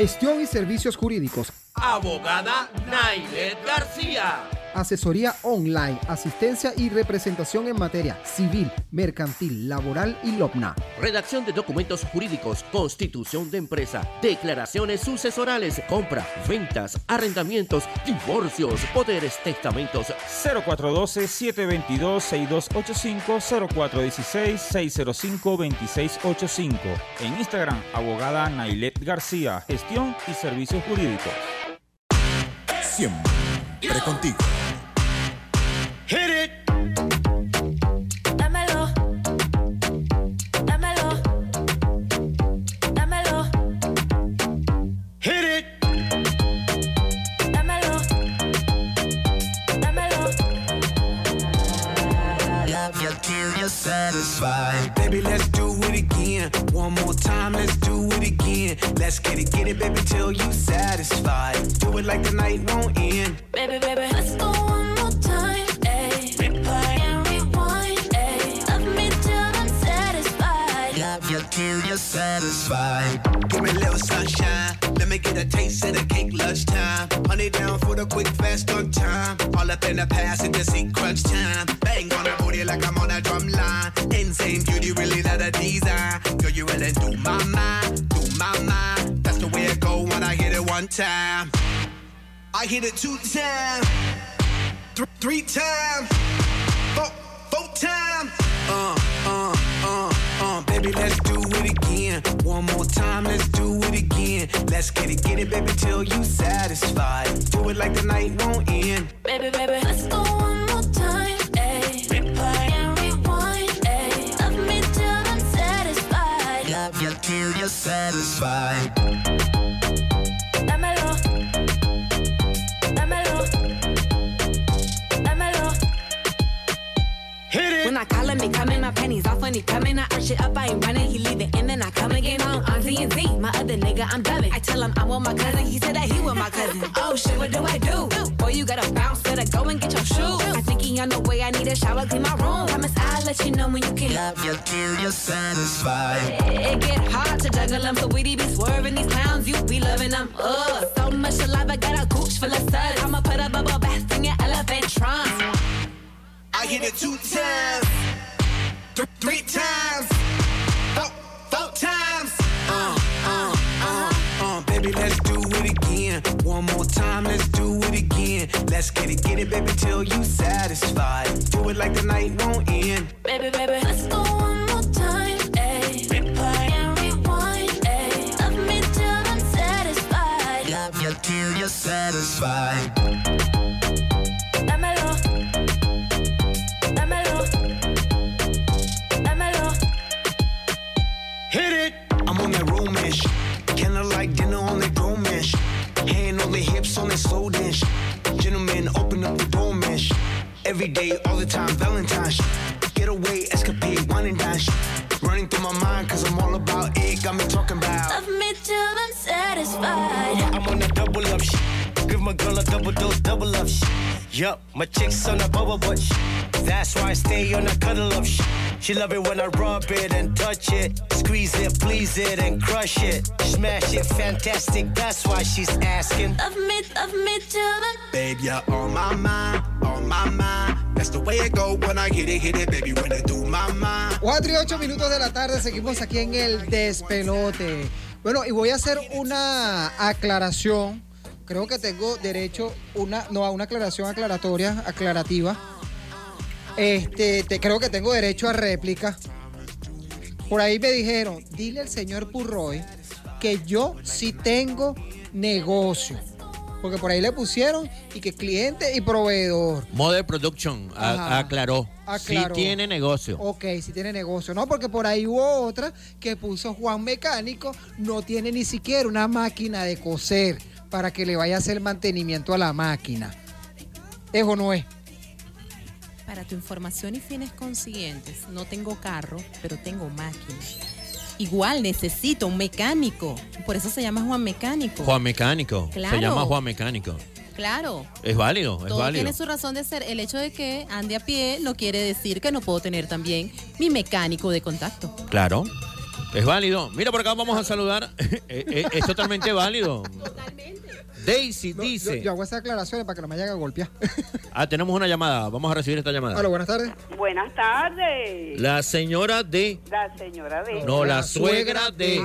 Gestión y servicios jurídicos. Abogada Nailet García. Asesoría online, asistencia y representación en materia civil, mercantil, laboral y LOPNA. Redacción de documentos jurídicos, constitución de empresa, declaraciones sucesorales, compra, ventas, arrendamientos, divorcios, poderes, testamentos. 0412-722-6285, 0416-605-2685. En Instagram, abogada Nailet García, gestión y servicios jurídicos. Siempre contigo. Hit it. Dámelo. Dámelo. Dámelo. Hit it. Dámelo. Dámelo. Love you till you're satisfied. Baby, let's do. One more time, let's do it again. Let's get it, get it, baby, till you satisfied. Do it like the night won't end. Baby, baby, let's go one more time. You're satisfied. Give me a little sunshine. Let me get a taste of the cake lunchtime. Honey down for the quick, fast, on time. All up in the past, just ain't crunch time. Bang on the booty like I'm on a drum line. Insane beauty, really not a design. Girl, you really do my mind, do my mind. That's the way it go when I hit it one time. I hit it two times, th- three times, four, four times. Uh, uh, uh, uh, baby, let's do it again. One more time, let's do it again. Let's get it, get it, baby, till you satisfied. Do it like the night won't end. Baby, baby, let's go one more time. Replay and rewind. Love me till I'm satisfied. Love you till you're satisfied. Dámelo. Dámelo. Dámelo. Hit it. When I call him, he coming, my pennies off when he coming. I arch it up, I ain't running, he leave it in, then I come again oh, on on Z and Z. My other nigga, I'm dubbing. I tell him I'm with my cousin, he said that he with my cousin. Oh shit, what do I do? Boy, you gotta bounce, better go and get your shoes. I think he on the way, I need a shower, clean my room. Promise I'll let you know when you can Love you till you're satisfied. It get hard to juggle them, so we be swerving these clowns. You be loving them. Ugh, so much alive, I got a gooch full of suds. I'ma put a bubble bath in your elephant trunk. I hit it two times, th- three times, four, four times. Uh, uh, uh, uh, baby, let's do it again. One more time, let's do it again. Let's get it, get it, baby, till you satisfied. Do it like the night won't end. Baby, baby, let's go one more time. Replay and rewind. Love me till I'm satisfied. Love you till you're satisfied. Hand on the hips on that slow dance. Gentlemen, open up the door mesh. Every day, all the time, Valentine's. Getaway, escapade, wine and dine. Running through my mind, cause I'm all about it. Got me talking about. Love me till I'm satisfied. I'm on a double up shit. Give my girl a double dose, double up shit. Yup, my chick's on a bubble butt shit. That's why I stay on a cuddle up shit. She love it when I rub it and touch it. Squeeze it, please it, and crush it. Smash it, fantastic. That's why she's asking. Love me, love me till I'm Babe, you're on my mind, on my mind. That's the way it go when I hit it, hit it, baby. When I do my mind. 4 y 8 minutos de la tarde, seguimos aquí en el despelote. Bueno, y voy a hacer una aclaración. Creo que tengo derecho una, no, a una aclaración aclaratoria, aclarativa. Este, te, creo que tengo derecho a réplica. Por ahí me dijeron, dile al señor Purroy que yo sí tengo negocio. Porque por ahí le pusieron y que cliente y proveedor. Mode Production a- aclaró. Aclaró. Sí tiene negocio. Ok, si tiene negocio. No, porque por ahí hubo otra que puso Juan Mecánico, no tiene ni siquiera una máquina de coser para que le vaya a hacer mantenimiento a la máquina. ¿Es o no es? Para tu información y fines consiguientes, no tengo carro, pero tengo máquina. Igual necesito un mecánico. Por eso se llama Juan Mecánico. Juan Mecánico. Claro. Se llama Juan Mecánico. Claro. Es válido, es Todo válido. tiene su razón de ser. El hecho de que ande a pie no quiere decir que no puedo tener también mi mecánico de contacto. Claro. Es válido. Mira, por acá vamos a saludar. Eh, eh, es totalmente válido. Daisy No, dice. Yo, yo hago esas aclaraciones para que no me vayan a golpear. Ah, tenemos una llamada. Vamos a recibir esta llamada. Hola, buenas tardes. Buenas tardes. La señora de. La señora de. No, la suegra de.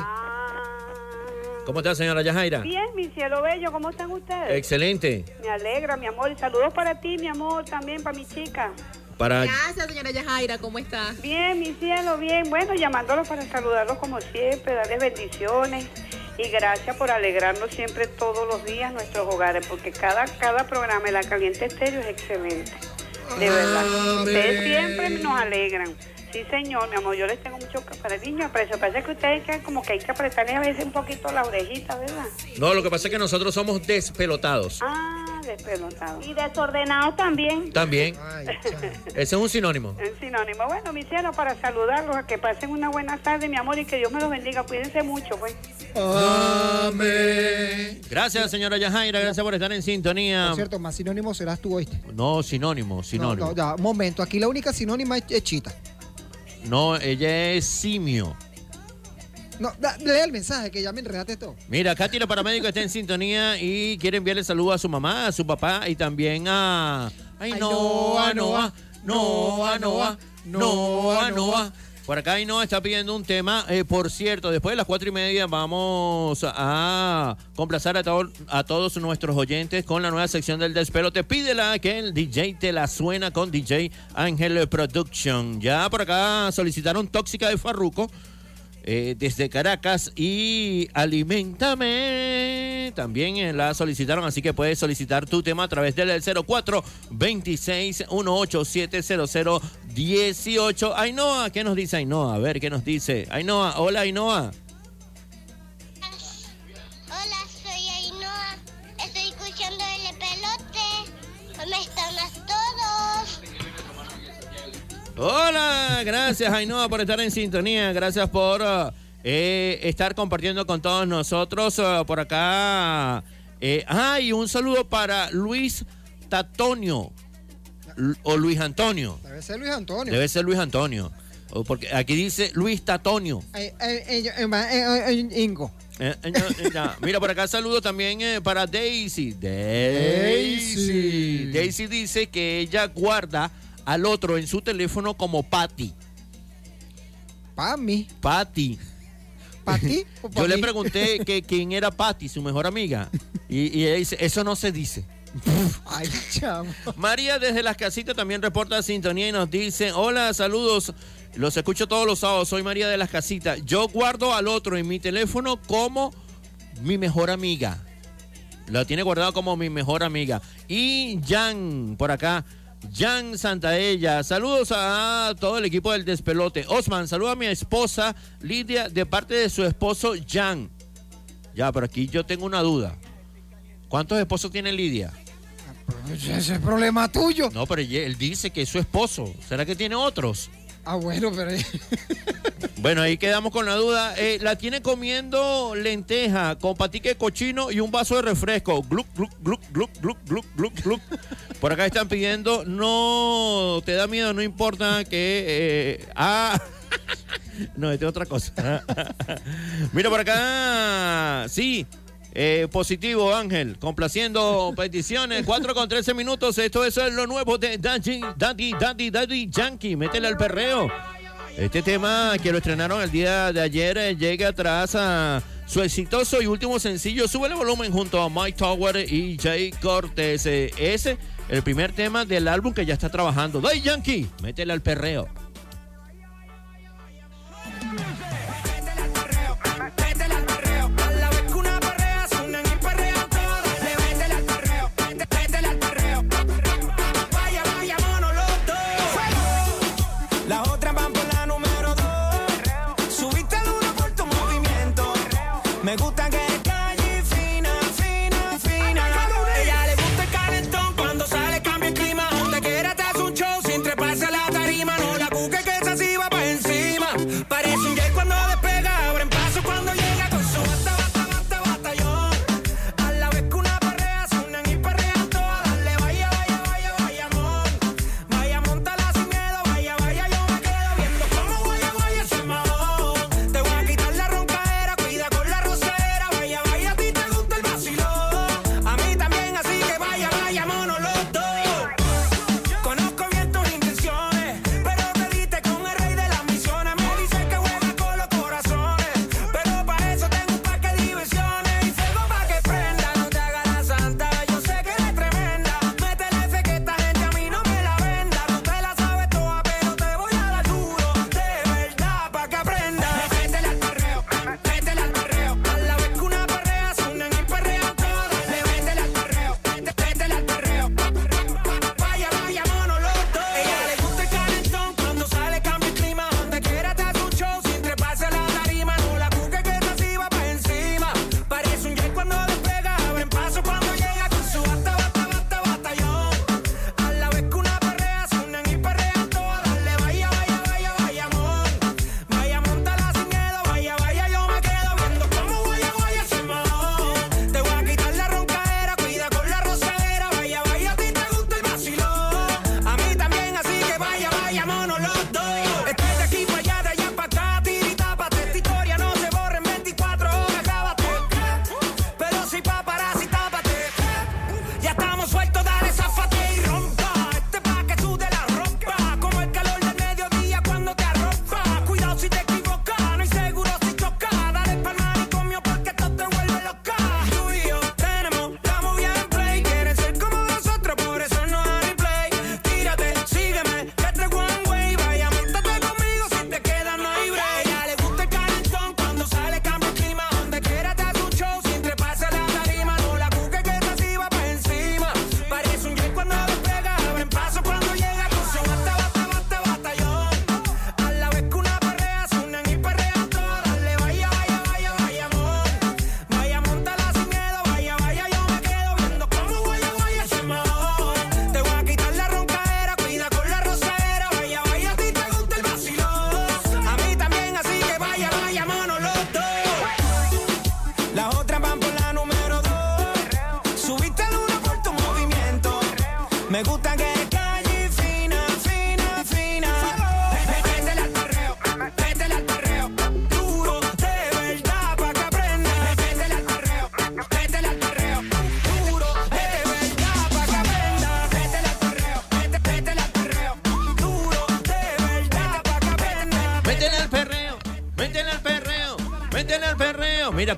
¿Cómo está, señora Yajaira? Bien, mi cielo bello, ¿cómo están ustedes? Excelente. Me alegra, mi amor. Y saludos para ti, mi amor, también para mi chica. Para. Gracias, señora Yajaira. ¿Cómo está? Bien, mi cielo, bien. Bueno, llamándolos para saludarlos como siempre, darles bendiciones. Y gracias por alegrarnos siempre todos los días nuestros hogares, porque cada, cada programa de La Caliente Estéreo es excelente. De verdad. Ustedes siempre nos alegran. Sí, señor, mi amor, yo les tengo mucho cariño, aprecio. Parece que ustedes que como que hay que apretarle a veces un poquito la orejita, ¿verdad? No, lo que pasa es que nosotros somos despelotados. Ah, despelotado. Y desordenados también. También. Ese es un sinónimo. Es sinónimo. Bueno, mi cielo, para saludarlos, a que pasen una buena tarde, mi amor, y que Dios me los bendiga. Cuídense mucho, pues. Amén. Gracias, señora Yajaira. Gracias por estar en sintonía. Por cierto, más sinónimo serás tú, oíste. No, sinónimo, sinónimo. no, ya, un momento. Aquí la única sinónima es, es chita. No, ella es simio. No, da- lee el mensaje que ya me enredaste todo. Mira, Katy, la paramédico, está en sintonía y quiere enviarle saludos a su mamá, a su papá y también a. Ay, Noa, Noa, Noa, Noa, Noa, Noa. Por acá Ainhoa está pidiendo un tema. Eh, por cierto, después de las cuatro y media vamos a complacer a, to- a todos nuestros oyentes con la nueva sección del despelote. Pídela que el DJ te la suena con DJ Ángel Production. Ya por acá solicitaron Tóxica de Farruco eh, desde Caracas y Alimentame también eh, la solicitaron, así que puedes solicitar tu tema a través del 04 26 18 18. Ainhoa, ¿qué nos dice Ainhoa? A ver, ¿qué nos dice? Ainhoa, hola Ainhoa. Hola, gracias Ainhoa por estar en sintonía, gracias por uh, eh, estar compartiendo con todos nosotros uh, por acá. Eh, ah, y un saludo para Luis Tatonio. O Luis Antonio. Debe ser Luis Antonio. Debe ser Luis Antonio. O Porque aquí dice Luis Tatonio. Eh, eh, eh, eh, eh, eh, eh, Ingo. Eh, eh, eh. Mira, por acá saludo también eh, para Daisy. Daisy. Daisy dice que ella guarda al otro en su teléfono como Patty. Pami. Patty. ¿Patty o pa' Yo le pregunté que quién era Patty, su mejor amiga. Y, y ella dice, eso no se dice. Ay, chamo. María desde las casitas también reporta sintonía y nos dice, hola, saludos, los escucho todos los sábados, soy María de las casitas. Yo guardo al otro en mi teléfono como mi mejor amiga. Lo tiene guardado como mi mejor amiga. Y Jan, por acá, Jan Santaella, saludos a todo el equipo del despelote. Osman, saluda a mi esposa Lidia de parte de su esposo Jan. Ya, pero aquí yo tengo una duda. ¿Cuántos esposos tiene Lidia? Ese es problema tuyo. No, pero él dice que es su esposo. ¿Será que tiene otros? Ah, bueno, pero. Bueno, ahí quedamos con la duda. Eh, la tiene comiendo lenteja con patique cochino y un vaso de refresco. Gluc, gluc, gluc, gluc, gluc, gluc, gluc, gluc. Por acá están pidiendo, no te da miedo, no importa que... eh, ah, no, esta es otra cosa. Mira por acá, sí. Eh, positivo, Ángel, complaciendo peticiones, 4 con 13 minutos. Esto es lo nuevo de Daddy, Daddy, Daddy, Daddy Yankee. Métele al perreo. Este tema que lo estrenaron el día de ayer eh, llega tras a su exitoso y último sencillo. Sube el volumen junto a Mike Tower y Jay Cortez. Eh, Ese, el primer tema del álbum que ya está trabajando. Daddy Yankee, métele al perreo.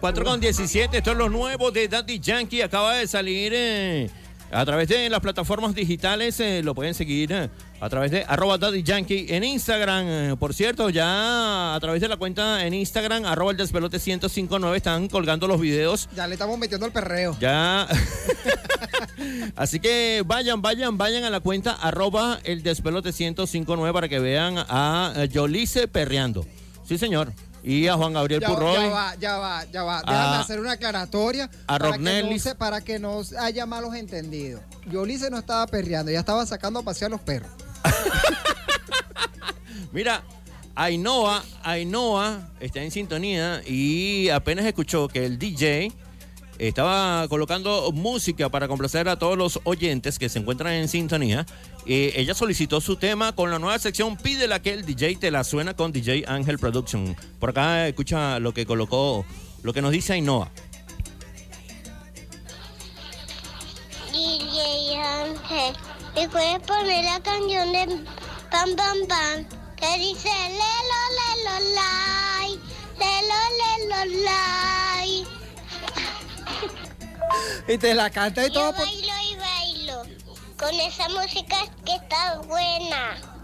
4 con 17, esto es lo nuevo de Daddy Yankee. Acaba de salir eh, a través de las plataformas digitales. eh, lo pueden seguir eh, a través de arroba Daddy Yankee en Instagram. por cierto, ya a través de la cuenta en Instagram, arroba el despelote 1059, están colgando los videos. Ya le estamos metiendo el perreo. Ya. Así que vayan, vayan, vayan a la cuenta arroba el despelote 1059 para que vean a Yolice perreando. Sí, señor. Y a Juan Gabriel Ya, Purroy. ya va, ya va, ya va. Déjame A- hacer una aclaratoria a para, que no se- para que no haya malos entendidos. Yolice no estaba perreando, ya estaba sacando a pasear los perros. Mira, Ainhoa, Ainhoa está en sintonía y apenas escuchó que el DJ estaba colocando música para complacer a todos los oyentes que se encuentran en sintonía. Eh, ella solicitó su tema con la nueva sección Pídela que el DJ te la suena con DJ Ángel Production. Por acá escucha lo que colocó, lo que nos dice Ainhoa. DJ Ángel, ¿me puedes poner la canción de Pam Pam Pam? Que dice Lelo Lelo Lai, Lelo Lelo. Y te la canta y todo. Yo bailo y bailo con esa música que está buena.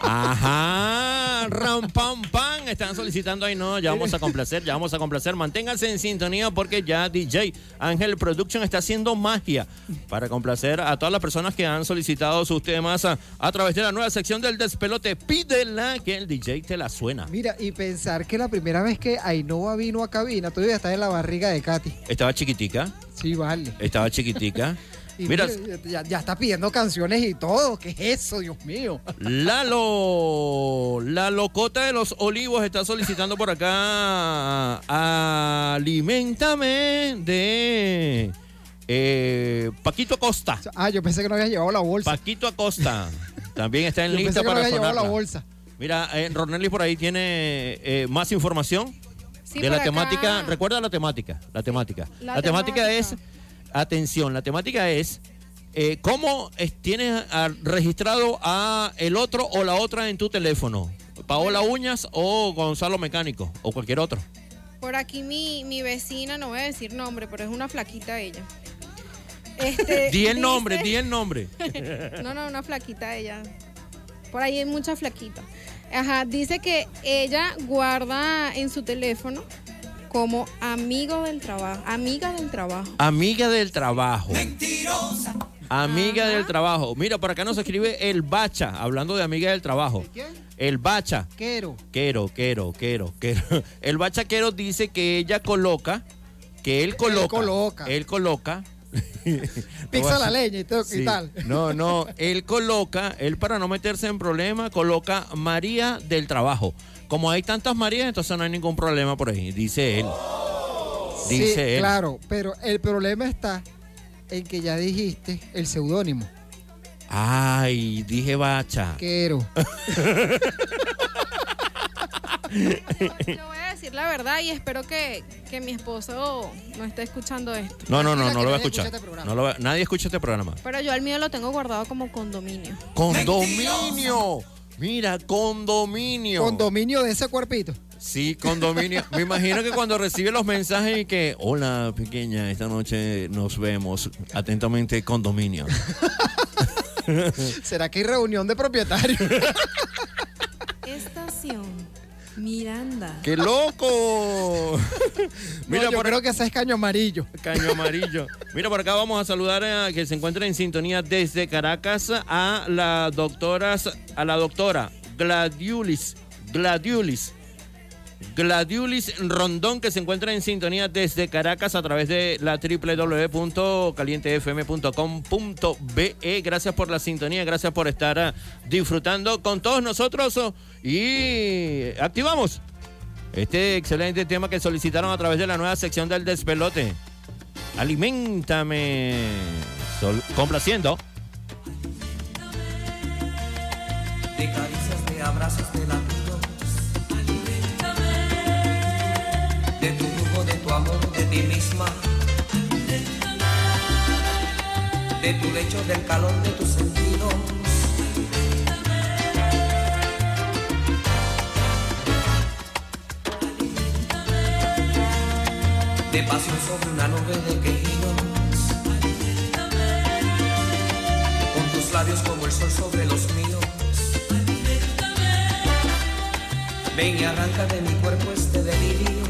Ajá, ram pam pam, están solicitando ahí no, ya vamos a complacer, ya vamos a complacer. Manténganse en sintonía porque ya DJ Ángel Production está haciendo magia para complacer a todas las personas que han solicitado sus temas a, a través de la nueva sección del despelote. Pídela que el DJ te la suena. Mira, y pensar que la primera vez que Ainhoa vino a cabina, todavía está en la barriga de Katy. Estaba chiquitica, Sí, vale. estaba chiquitica. Y Mira, ya, ya está pidiendo canciones y todo. ¿Qué es eso, Dios mío? Lalo, la locota de los olivos está solicitando por acá Alimentame de eh, Paquito Acosta. Ah, yo pensé que no había llevado la bolsa. Paquito Acosta. También está en Yo lista pensé que no para había llevado la bolsa. Mira, eh, Ronelli por ahí tiene eh, más información Sí, de la acá. temática. Recuerda la temática. La temática. La, La temática, temática. es, atención, la temática es eh, cómo es- tienes ah, registrado a el otro o la otra en tu teléfono. Paola Uñas o Gonzalo Mecánico o cualquier otro. Por aquí mi, mi vecina, no voy a decir nombre, pero es una flaquita ella. Este, Di el dice- nombre, di el nombre. No, no, una flaquita ella. Por ahí hay mucha flaquita. Ajá, dice que ella guarda en su teléfono como amigo del trabajo, amiga del trabajo. Amiga del trabajo. Amiga del trabajo. Mira, por acá nos escribe el Bacha, hablando de amiga del trabajo. El Bacha. Quero. Quero, quero, quero, quero. El bachaquero dice que ella coloca, que él coloca. coloca. Él coloca. Pixa la leña y, todo, y Sí. tal. No, no, él coloca, él para no meterse en problemas, coloca María del trabajo. Como hay tantas Marías, entonces no hay ningún problema por ahí, dice él. Dice sí, él. claro, pero el problema está en que ya dijiste el seudónimo. Ay, dije bacha. Quero. Yo voy a decir la verdad y espero que, que mi esposo no esté escuchando esto. No, no, no, no lo voy a escucha escuchar. este. No lo va- nadie escucha este programa. Pero yo al mío lo tengo guardado como condominio. Condominio. Mira, condominio. Condominio de ese cuerpito. Sí, condominio. Me imagino que cuando recibe los mensajes y que, hola pequeña, esta noche nos vemos. Atentamente, condominio. ¿Será que hay reunión de propietarios? Estación Miranda. ¡Qué loco! Mira, yo creo que ese es caño amarillo. Caño amarillo. Mira, por acá vamos a saludar a que se encuentra en sintonía desde Caracas a la doctora, a la doctora Gladiulis, Gladiulis, Gladiulis Rondón, que se encuentra en sintonía desde Caracas a través de la www.calientefm.com.be. Gracias por la sintonía, gracias por estar ah, disfrutando con todos nosotros oh, y activamos este excelente tema que solicitaron a través de la nueva sección del despelote. Alimentame. Sol- complaciendo. de caricias, de abrazos, de latidos. De tu lujo, de tu amor, de ti misma. De tu lecho, del calor de tus sentidos. de pasión sobre una nube de quejidos. Con tus labios como el sol sobre los míos. Ven y arranca de mi cuerpo este delirio.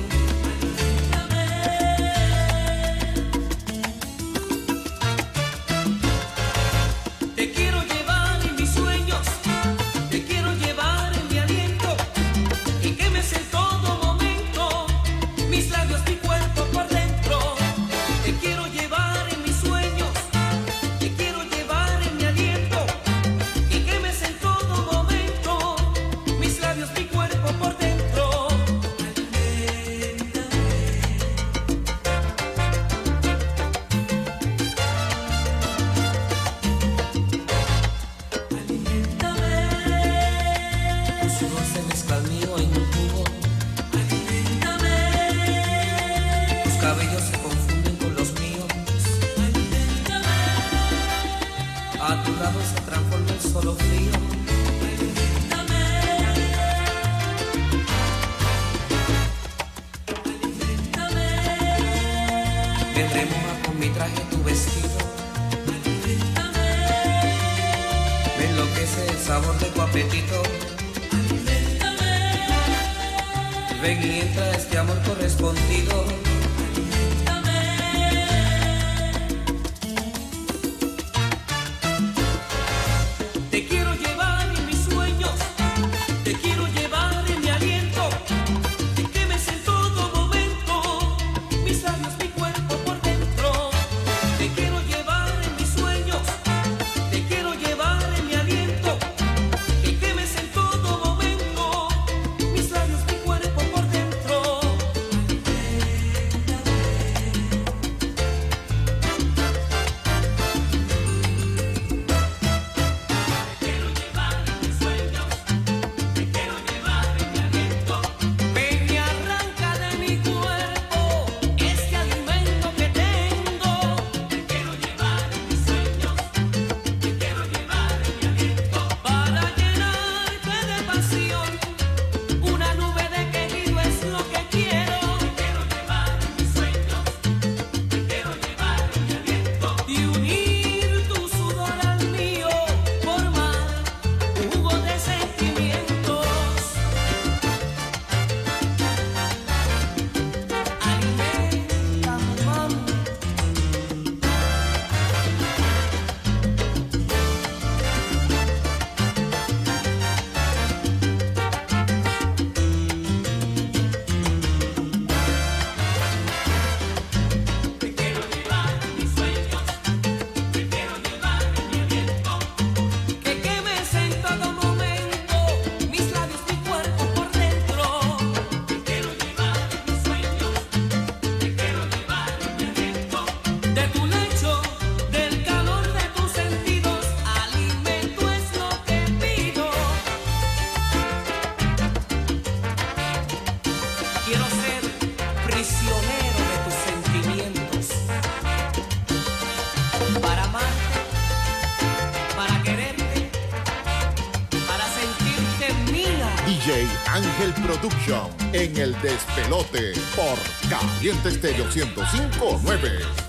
En el despelote por Caliente Estéreo 1059.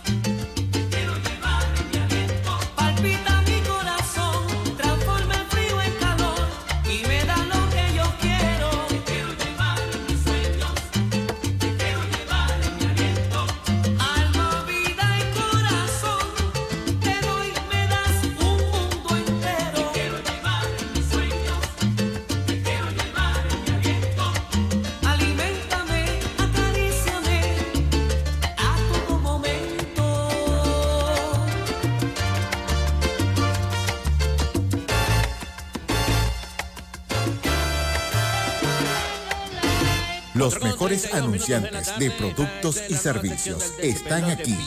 mejores anunciantes de productos y servicios. Están aquí.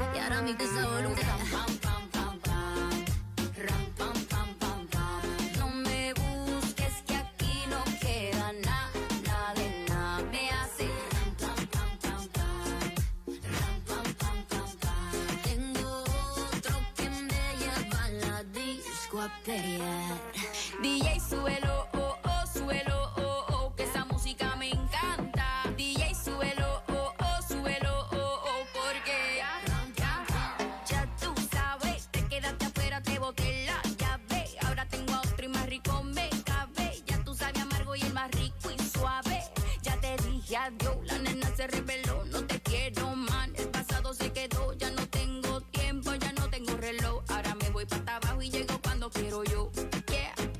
Sin ti y ahora adiós, la nena se reveló, no te quiero man. El pasado se quedó, ya no tengo tiempo, ya no tengo reloj. Ahora me voy para abajo y llego cuando quiero yo.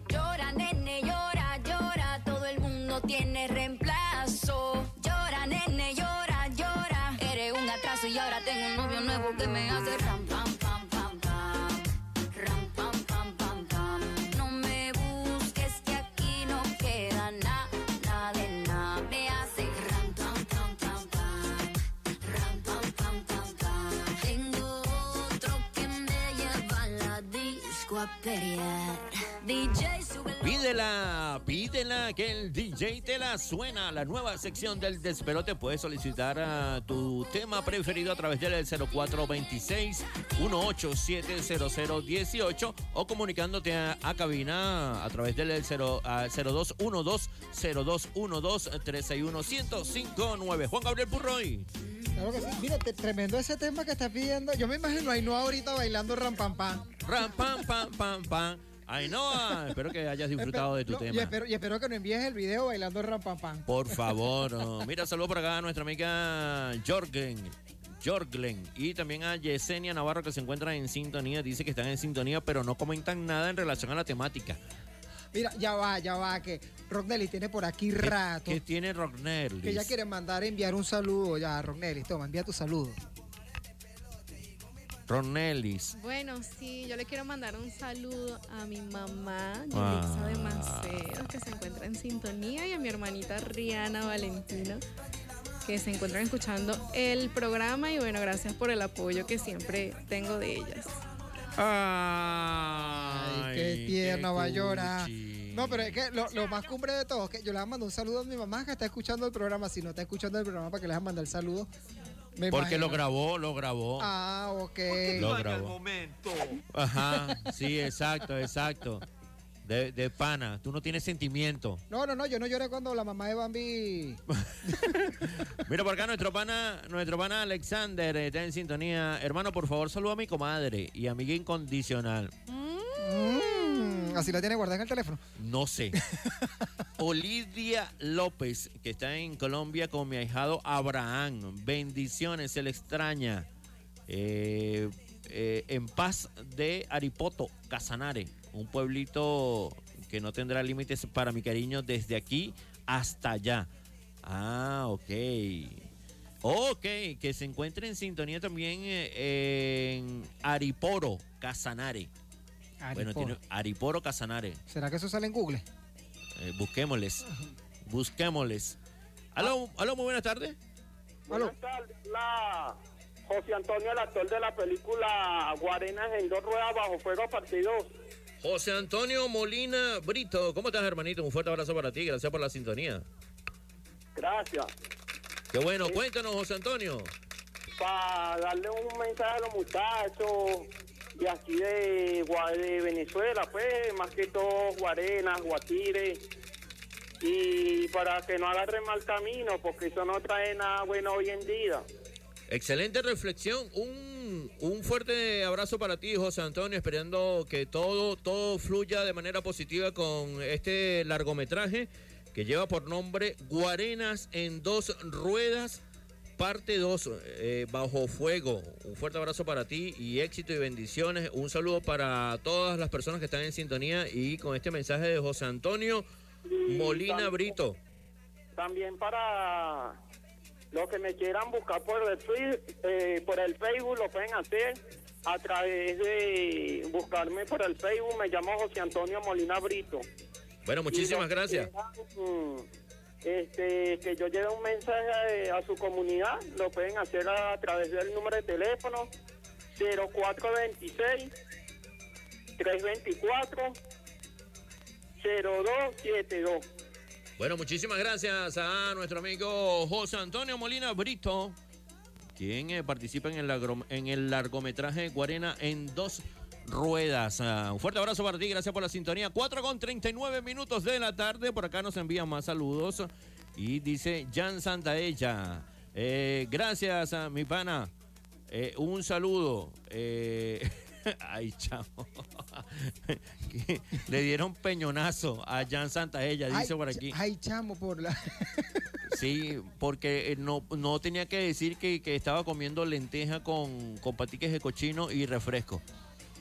Llora, nene, llora, llora, todo el mundo tiene reemplazo. Llora, nene, llora, llora. Eres un atraso y ahora tengo un novio nuevo que me hace disco a pelear. DJ sube Pídela, pídela, que el DJ te la suena. La nueva sección del Desperote puedes solicitar a tu tema preferido a través del 0426-1870018 o comunicándote a, a cabina a través del 0, a 0212-0212-361-1059. Juan Gabriel Purroy. Claro que sí. Mira, te- tremendo ese tema que estás pidiendo. Yo me imagino a Ainhoa ahorita bailando ram pam pam. Ram pam pam pam pam. Ainhoa, espero que hayas disfrutado de tu No, tema. Y espero, y espero que nos envíes el video bailando ram pam pam. Por favor. Mira, saludo por acá a nuestra amiga Jorgen. Jorglen y también a Yesenia Navarro que se encuentran en sintonía. Dice que están en sintonía, pero no comentan nada en relación a la temática. Mira, ya va, ya va, que Rognelli tiene por aquí rato. ¿Qué tiene Rognelli? Que ella quiere mandar enviar un saludo. Ya, Rognelli, toma, envía tu saludo. Ronellis. Bueno, sí, yo le quiero mandar un saludo a mi mamá, Ah. Yelitza de Macedo, que se encuentra en sintonía, y a mi hermanita Rihanna Valentino, que se encuentran escuchando el programa. Y bueno, gracias por el apoyo que siempre tengo de ellas. Ay, qué tierna va a llorar. No, pero es que lo, lo más cumbre de todo es que yo le voy a mandar un saludo a mi mamá que está escuchando el programa. Si no está escuchando el programa, para que le vas a mandar el saludo. Me Porque lo grabó, lo grabó. Ah, ok. Lo grabó. Ajá, sí, exacto, exacto. De, de pana, tú no tienes sentimiento. No, no, no, yo no lloré cuando la mamá de Bambi. Mira por acá nuestro pana, nuestro pana Alexander está en sintonía. Hermano, por favor, saluda a mi comadre y amiga incondicional. Mm, así la tiene guardada en el teléfono. No sé. Olivia López, que está en Colombia con mi ahijado Abraham. Bendiciones, se le extraña. Eh, eh, en paz de Aripoto, Casanare, un pueblito que no tendrá límites para mi cariño desde aquí hasta allá. Ah, ok. Ok, que se encuentre en sintonía también eh, en Ariporo, Casanare. Bueno, tiene Ariporo, Casanare. ¿Será que eso sale en Google? Eh, busquémosles. Busquémosles. Aló, aló, muy buenas tardes. Buenas tardes, la José Antonio, el actor de la película Guarenas en dos ruedas bajo fuego partido. José Antonio Molina Brito, ¿cómo estás, hermanito? Un fuerte abrazo para ti, gracias por la sintonía. Gracias. Qué bueno, cuéntanos, José Antonio. Para darle un mensaje a los muchachos de aquí de, de Venezuela, pues, más que todo Guarenas, Guatire. Y para que no agarren mal camino, porque eso no trae nada bueno hoy en día. Excelente reflexión. Un, un fuerte abrazo para ti, José Antonio, esperando que todo, todo fluya de manera positiva con este largometraje que lleva por nombre Guarenas en dos ruedas, parte 2, bajo fuego. Un fuerte abrazo para ti y éxito y bendiciones. Un saludo para todas las personas que están en sintonía y con este mensaje de José Antonio Molina también- Brito. También para los que me quieran buscar por el, Fe- eh, por el Facebook, lo pueden hacer a través de buscarme por el Facebook. Me llamo José Antonio Molina Brito. Bueno, muchísimas gracias. quieran, mm, Este, que yo lleve un mensaje a, su comunidad, lo pueden hacer a, través del número de teléfono 0426 324 0272. Bueno, muchísimas gracias a nuestro amigo José Antonio Molina Brito, quien eh, participa en el, en el largometraje Guarena en dos ruedas. Ah, un fuerte abrazo para ti, gracias por la sintonía. 4 con 39 minutos de la tarde, por acá nos envían más saludos y dice Jan Santaella. Eh, gracias a mi pana. Eh, un saludo. Eh, ay, chamo. Le dieron peñonazo a Jan Santaella, dice Ay, por aquí. Ay, chamo, por la. Sí, porque eh, no, no tenía que decir que, que estaba comiendo lenteja con, con patiques de cochino y refresco.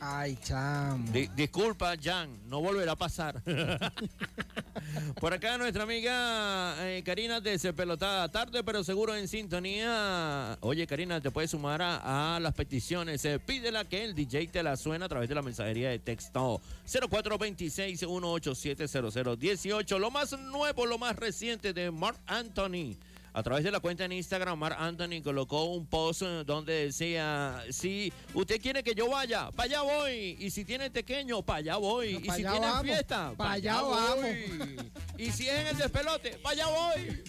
Ay, chamo. Di- disculpa, Jan, no volverá a pasar. Por acá nuestra amiga eh, Karina despelotada, tarde pero seguro en sintonía. Oye, Karina, te puedes sumar a, a las peticiones. Eh, pídela que el DJ te la suena a través de la mensajería de texto 0426-1870018. Lo más nuevo, lo más reciente de Mark Anthony. A través de la cuenta en Instagram, Mark Anthony colocó un post donde decía, si usted quiere que yo vaya, para allá voy. Y si tiene pequeño, para allá voy. No, y si tiene vamos, fiesta, pa' para allá allá vamos. voy. Y si es en el despelote, para allá voy.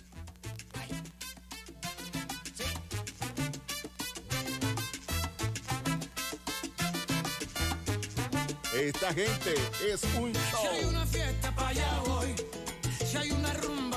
Esta gente es un Si hay show. una fiesta, para allá voy. Si hay una rumba,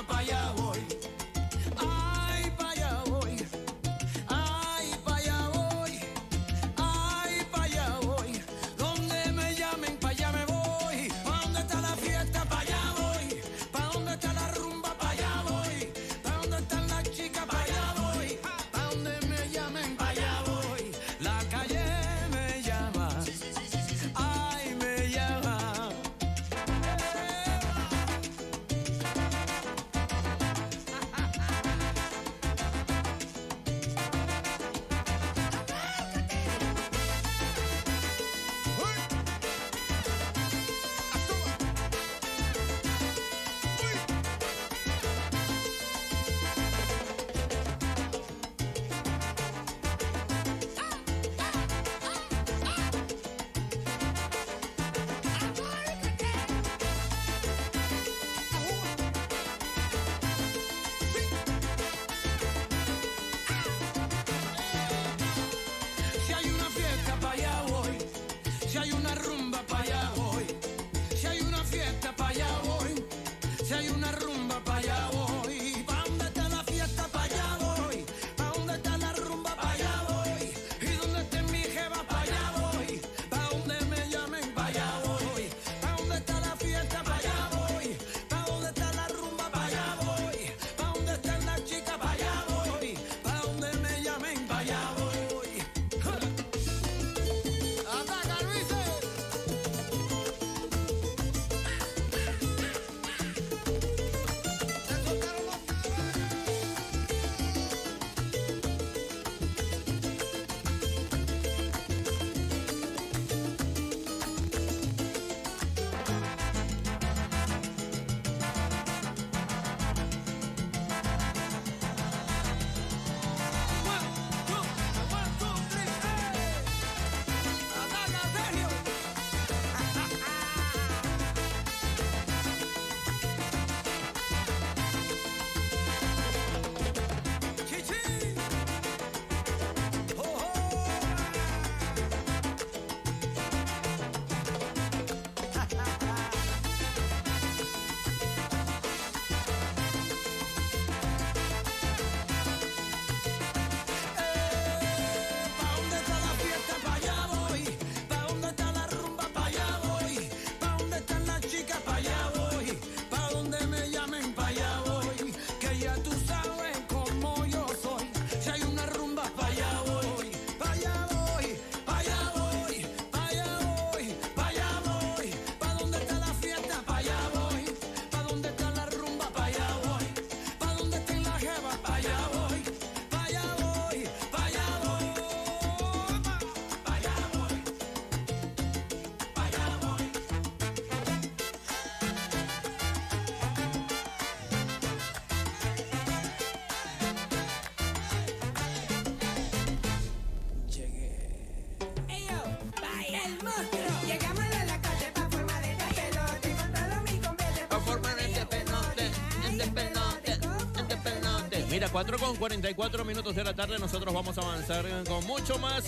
Mira, 4 con 44 minutos de la tarde, nosotros vamos a avanzar con mucho más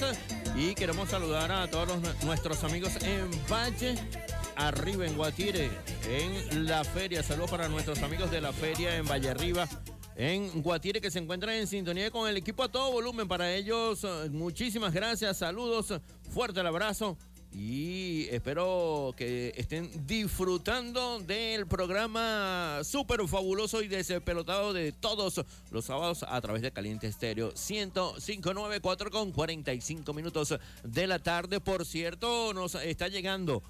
y queremos saludar a todos nuestros amigos en Valle, arriba en Guatire, en la feria. Saludos para nuestros amigos de la feria en Valle Arriba. En Guatire que se encuentran en sintonía con el equipo a todo volumen. Para ellos, eh, muchísimas gracias, saludos, fuerte el abrazo y espero que estén disfrutando del programa súper fabuloso y despelotado de todos los sábados a través de Caliente Estéreo 1059 con 45 minutos de la tarde. Por cierto, nos está llegando.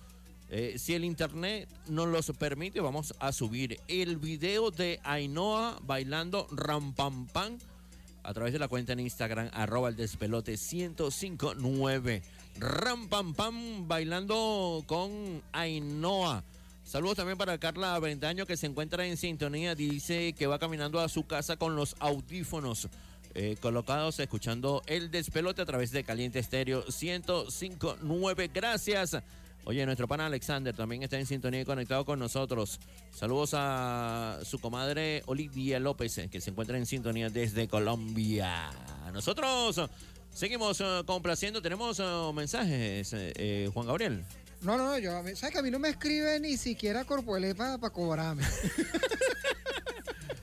eh, si el internet nos los permite, vamos a subir el video de Ainhoa bailando Rampampam a través de la cuenta en Instagram, arroba el despelote 1059. Ram pam pam bailando con Ainhoa. Saludos también para Carla Ventaño que se encuentra en sintonía. Dice que va caminando a su casa con los audífonos eh, colocados, escuchando el despelote a través de Caliente Estéreo 1059. Gracias. Oye, nuestro pana Alexander también está en sintonía y conectado con nosotros. Saludos a su comadre Olivia López, eh, que se encuentra en sintonía desde Colombia. Nosotros seguimos eh, complaciendo. Tenemos eh, mensajes, eh, eh, Juan Gabriel. No, no, no, yo, ¿sabes que a mí no me escribe ni siquiera Corpoelé para cobrarme?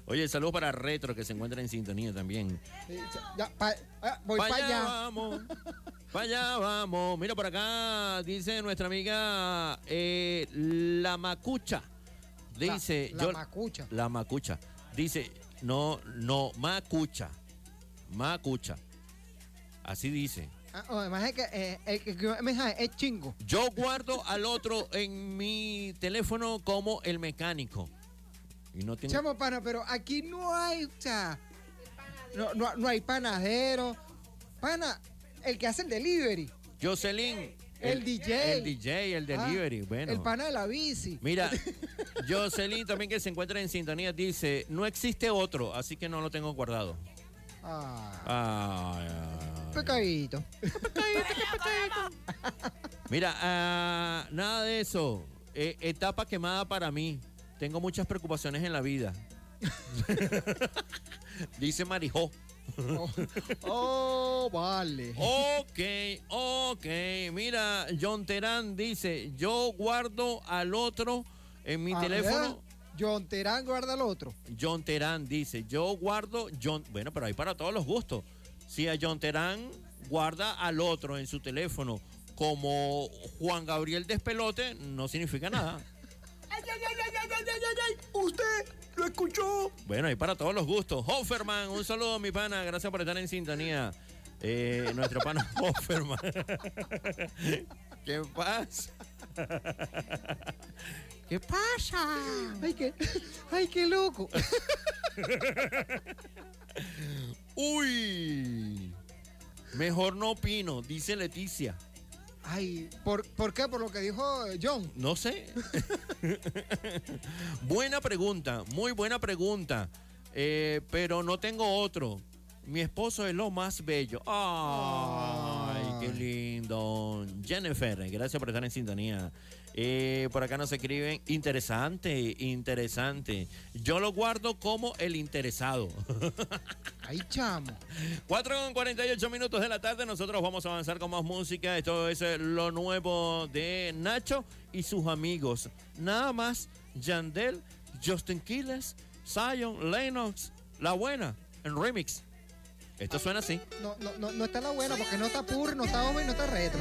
Oye, saludos para Retro, que se encuentra en sintonía también. Sí, ya, pa- ah, voy Pa' para allá allá. vamos. Para allá vamos. Mira por acá, dice nuestra amiga eh, La Macucha. Dice. La- la Macucha. La Macucha. Dice, no, no, Macucha. Macucha. Así dice. Ah, oh, además es que eh, el que escribió el mensaje es chingo. Yo guardo al otro en mi teléfono como el mecánico. Y no tengo. Chamo, pana, pero aquí no hay, o sea, no, no, no hay panadero. Pana, el que hace el delivery. Jocelyn. El DJ. El DJ, el Ah, delivery. bueno. El pana de la bici. Mira, Jocelyn también que se encuentra en sintonía dice, no existe otro, así que no lo tengo guardado. Ah, Ay, ay. Pecadito. Mira, ah, nada de eso. Eh, etapa quemada para mí. Tengo muchas preocupaciones en la vida. dice Marijó. Oh, vale. Ok, ok. Mira, John Terán dice, yo guardo al otro en mi teléfono. John Terán guarda al otro. John Terán dice, yo guardo John, bueno, pero hay para todos los gustos. Si a John Terán guarda al otro en su teléfono como Juan Gabriel Despelote, no significa nada. Usted lo escuchó. Bueno, hay para todos los gustos. Hofferman, un saludo mi pana, gracias por estar en sintonía. Eh, nuestro pana Hofferman. ¿Qué pasa? ¿Qué pasa? Ay, qué, ay, qué loco. Uy, mejor no opino, dice Leticia. Ay, ¿por, ¿por qué? Por lo que dijo John. No sé. buena pregunta, muy buena pregunta. Eh, pero no tengo otro. Mi esposo es lo más bello. Ay, qué lindo. Jennifer, gracias por estar en sintonía. Eh, por acá nos escriben, interesante, interesante. Yo lo guardo como el interesado. Ay, chamo. 4 con 48 minutos de la tarde, nosotros vamos a avanzar con más música. Esto es eh, lo nuevo de Nacho y sus amigos. Nada más, Yandel, Justin Quiles, Zion, Lennox, La Buena, en remix. Esto suena así. No, no, no, no está la buena porque no está puro, no está joven, no está retro.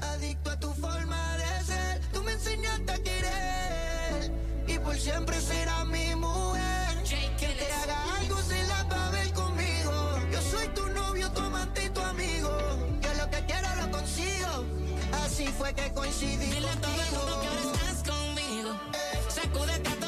Adicto a tu forma de ser, tú me enseñaste a querer y por siempre serás mi mujer. Que te haga algo se la va a ver conmigo. Yo soy tu novio, tu amante y tu amigo. Yo lo que quiero lo consigo. Así fue que coincidí Dile a todo el mundo que ahora estás conmigo. Sacúdete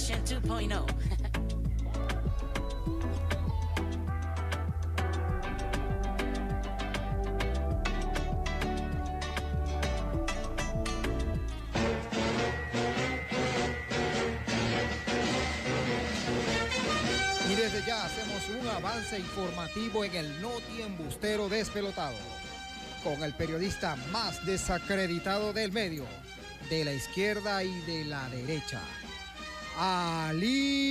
Version 2.0. Y desde ya hacemos un avance informativo en el Noti Embustero Despelotado, con el periodista más desacreditado del medio, de la izquierda y de la derecha. Ali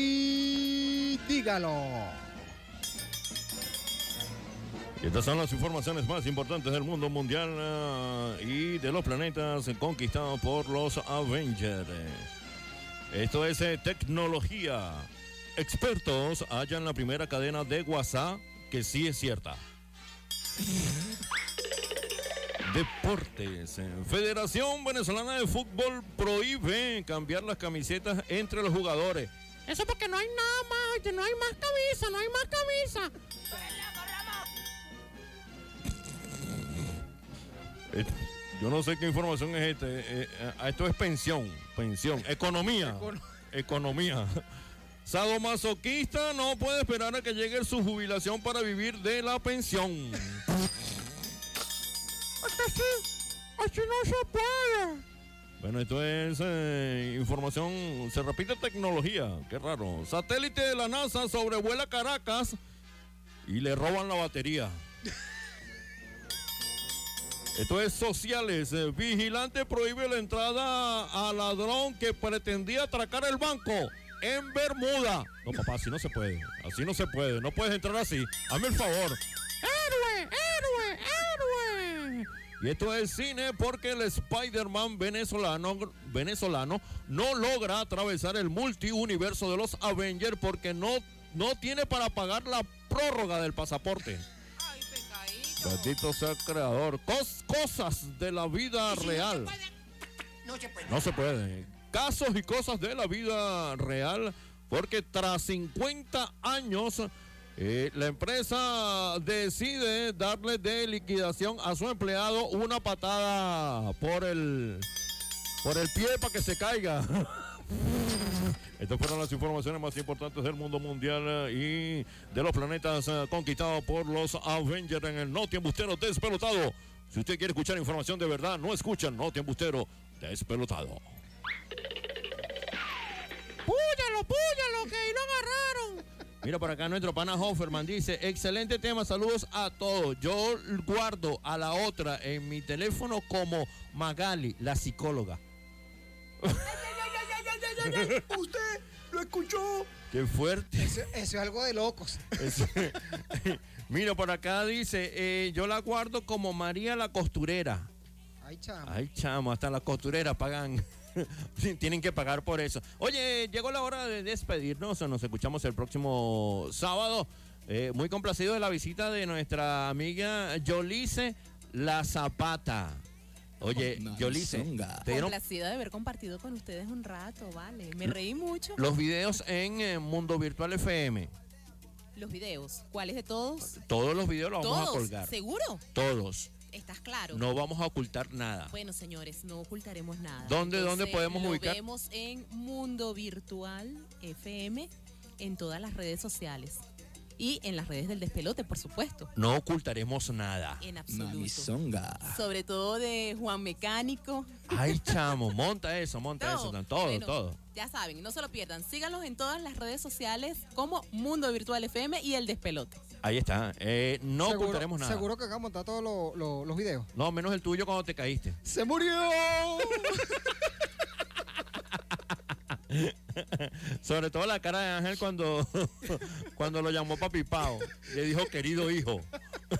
Dígalo. Estas son las informaciones más importantes del mundo mundial ah, y de los planetas conquistados por los Avengers. Esto es eh, tecnología. Expertos hallan la primera cadena de WhatsApp que sí es cierta. Deportes. Federación Venezolana de Fútbol prohíbe cambiar las camisetas entre los jugadores. Eso porque no hay nada más, no hay más camisa, no hay más camisa. Eh, Yo no sé qué información es esta. eh, eh, esto es pensión, pensión, economía, economía. Sadomasoquista no puede esperar a que llegue su jubilación para vivir de la pensión. Así, así no se puede. Bueno, esto es eh, información, se repite tecnología, qué raro. Satélite de la NASA sobrevuela Caracas y le roban la batería. Esto es sociales. eh, Vigilante prohíbe la entrada a ladrón que pretendía atracar el banco en Bermuda. No, papá, así no se puede. Así no se puede. No puedes entrar así. Hazme el favor. ¡Héroe, héroe, héroe! Y esto es cine porque el Spider-Man venezolano, venezolano no logra atravesar el multiuniverso de los Avengers porque no, no tiene para pagar la prórroga del pasaporte. Bendito sea el creador. Cos- cosas de la vida real. No se puede. No se puede. Casos y cosas de la vida real, porque tras 50 años, eh, la empresa decide darle de liquidación a su empleado una patada por el, por el pie para que se caiga. Estas fueron las informaciones más importantes del mundo mundial eh, y de los planetas eh, conquistados por los Avengers en el Noti Embustero Despelotado. Si usted quiere escuchar información de verdad, no escucha el Noti Embustero Despelotado. ¡Púyalo, púyalo, que lo agarraron! Mira, por acá nuestro pana Hofferman dice, excelente tema, saludos a todos. Yo guardo a la otra en mi teléfono como Magali, la psicóloga. Usted lo escuchó. Qué fuerte. Eso, eso es algo de locos. Mira, por acá dice, eh, yo la guardo como María la costurera. Ay, chamo. Ay, chamo, hasta las costureras pagan. Tienen que pagar por eso. Oye, llegó la hora de despedirnos. Nos escuchamos el próximo sábado. Eh, muy complacido de la visita de nuestra amiga Yolice La Zapata. Oye, Yolice, te dieron Complacida de haber compartido con ustedes un rato, vale. Me reí mucho. los videos en eh, Mundo Virtual FM. Los videos. ¿Cuáles de todos? Todos los videos los vamos a Todos. colgar. ¿Seguro? Todos. ¿Estás claro? No vamos a ocultar nada. Bueno, señores, no ocultaremos nada. ¿Dónde- dónde podemos lo ubicar? vemos en Mundo Virtual FM en todas las redes sociales. Y en las redes del despelote, por supuesto. No ocultaremos nada. En absoluto. Sobre todo de Juan Mecánico. Ay, chamo, monta eso, monta No, eso, todo, bueno, todo. Ya saben, no se lo pierdan. Síganlos en todas las redes sociales como Mundo Virtual FM y El Despelote. Ahí está. Eh, no Seguro- ocultaremos nada. Seguro que acá montar todos lo- lo- los videos. No, menos el tuyo cuando te caíste. ¡Se murió! Sobre todo la cara de Ángel cuando, cuando lo llamó papi Pao. Le dijo, querido hijo.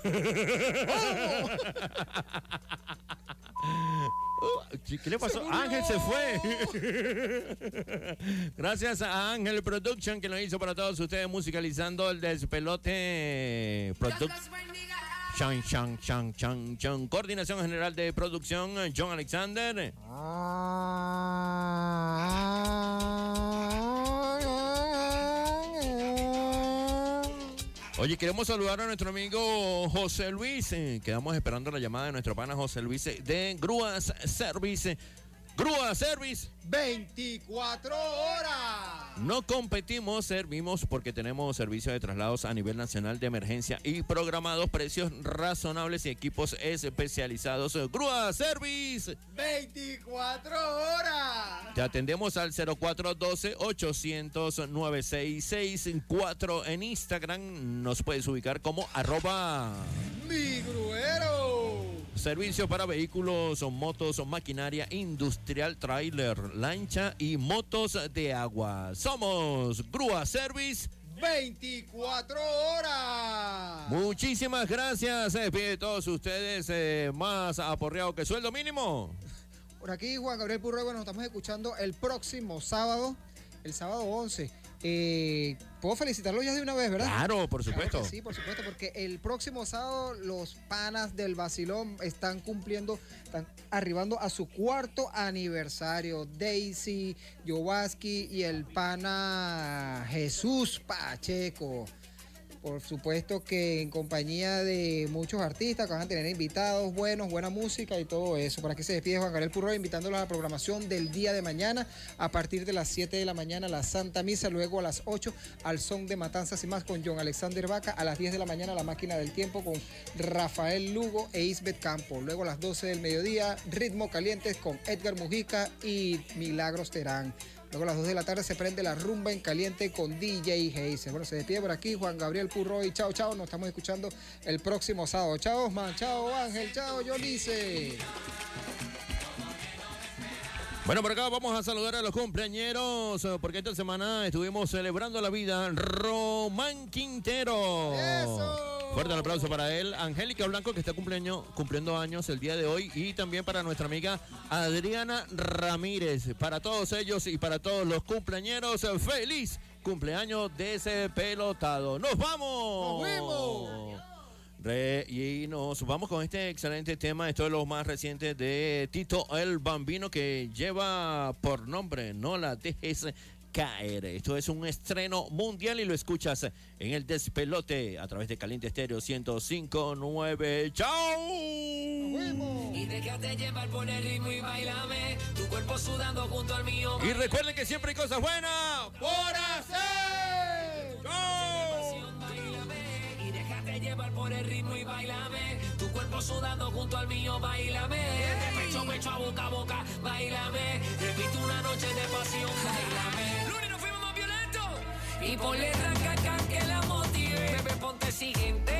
¿Qué le pasó? Ángel se fue. Gracias a Ángel Production que lo hizo para todos ustedes musicalizando el despelote Product. Chan, chan, chan, chan, chan. Coordinación General de Producción, John Alexander. Oye, queremos saludar a nuestro amigo José Luis. eh, Quedamos esperando la llamada de nuestro pana José Luis eh, de Grúas Service. Grúa Service. 24 horas. No competimos, servimos porque tenemos servicio de traslados a nivel nacional de emergencia y programados, precios razonables y equipos especializados. Grúa Service. 24 horas. Te atendemos al 0412-800-9664 en Instagram. Nos puedes ubicar como arroba Mi gruero. Servicio para vehículos, motos, maquinaria industrial, trailer, lancha y motos de agua. Somos Grúa Service. 24 horas. Muchísimas gracias. De todos ustedes. eh, más aporreado que sueldo mínimo. Por aquí Juan Gabriel Purruego nos estamos escuchando el próximo sábado, el sábado 11. Eh, Puedo felicitarlo ya de una vez, ¿verdad? Claro, por supuesto. sí, por supuesto, porque el próximo sábado los panas del Basilón están cumpliendo, están arribando a su cuarto aniversario. Daisy, Yowaski y el pana Jesús Pacheco. Por supuesto que en compañía de muchos artistas que van a tener invitados buenos, buena música y todo eso. Por aquí se despide Juan Gabriel Purro invitándolos a la programación del día de mañana a partir de las 7 de la mañana la Santa Misa, luego a las 8 al son de Matanzas y más con John Alexander Vaca, a las 10 de la mañana la máquina del tiempo con Rafael Lugo e Isbeth Campo, luego a las 12 del mediodía ritmo calientes con Edgar Mujica y Milagros Terán. Luego a las 2 de la tarde se prende la rumba en caliente con DJ Heiser. Bueno, se despide por aquí Juan Gabriel Purro y chao, chao. Nos estamos escuchando el próximo sábado. Chao, Osman. Chao, Ángel. Chao, Yolice. Bueno, por acá vamos a saludar a los cumpleañeros, eh, porque esta semana estuvimos celebrando la vida. Román Quintero. Fuerte el aplauso para él. Angélica Blanco, que está cumpleaños, cumpliendo años el día de hoy. Y también para nuestra amiga Adriana Ramírez. Para todos ellos y para todos los cumpleañeros, feliz cumpleaños de ese pelotado. ¡Nos vamos! ¡Nos vemos! Re- y nos vamos con este excelente tema. Esto es lo más reciente de Tito el Bambino que lleva por nombre No la dejes caer. Esto es un estreno mundial y lo escuchas en el despelote a través de Caliente Estéreo 1059. ¡Chao! Y déjate llevar por el ritmo y bailame. Tu cuerpo sudando junto al mío. Y recuerden que siempre hay cosas buenas por hacer. Y sudando junto al mío, bailame. De pecho pecho, a boca a boca, bailame. Repite una noche de pasión, bailame. Lunes nos fuimos más violentos. Y ponle ranca que la motive. Bebé, ponte siguiente.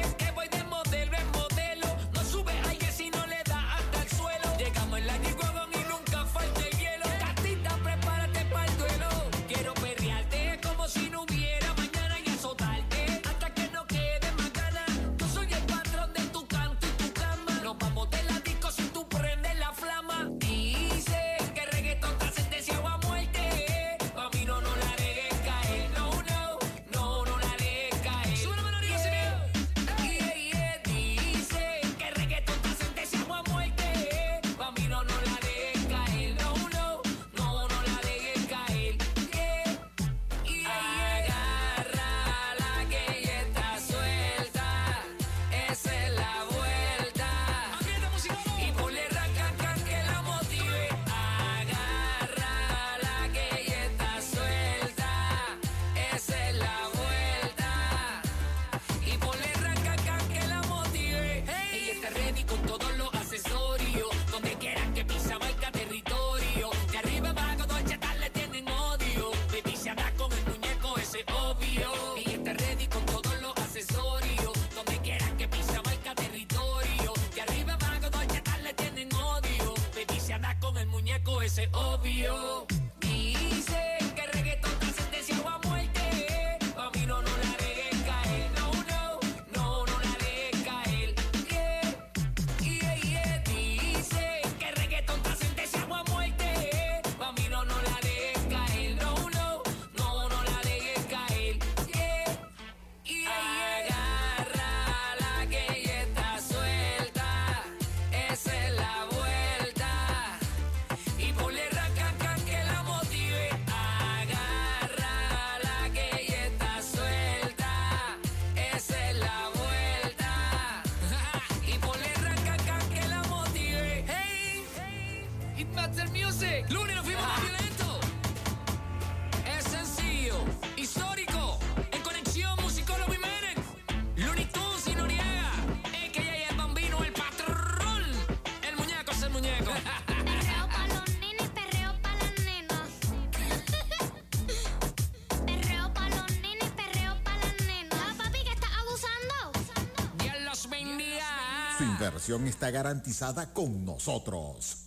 Está garantizada con nosotros.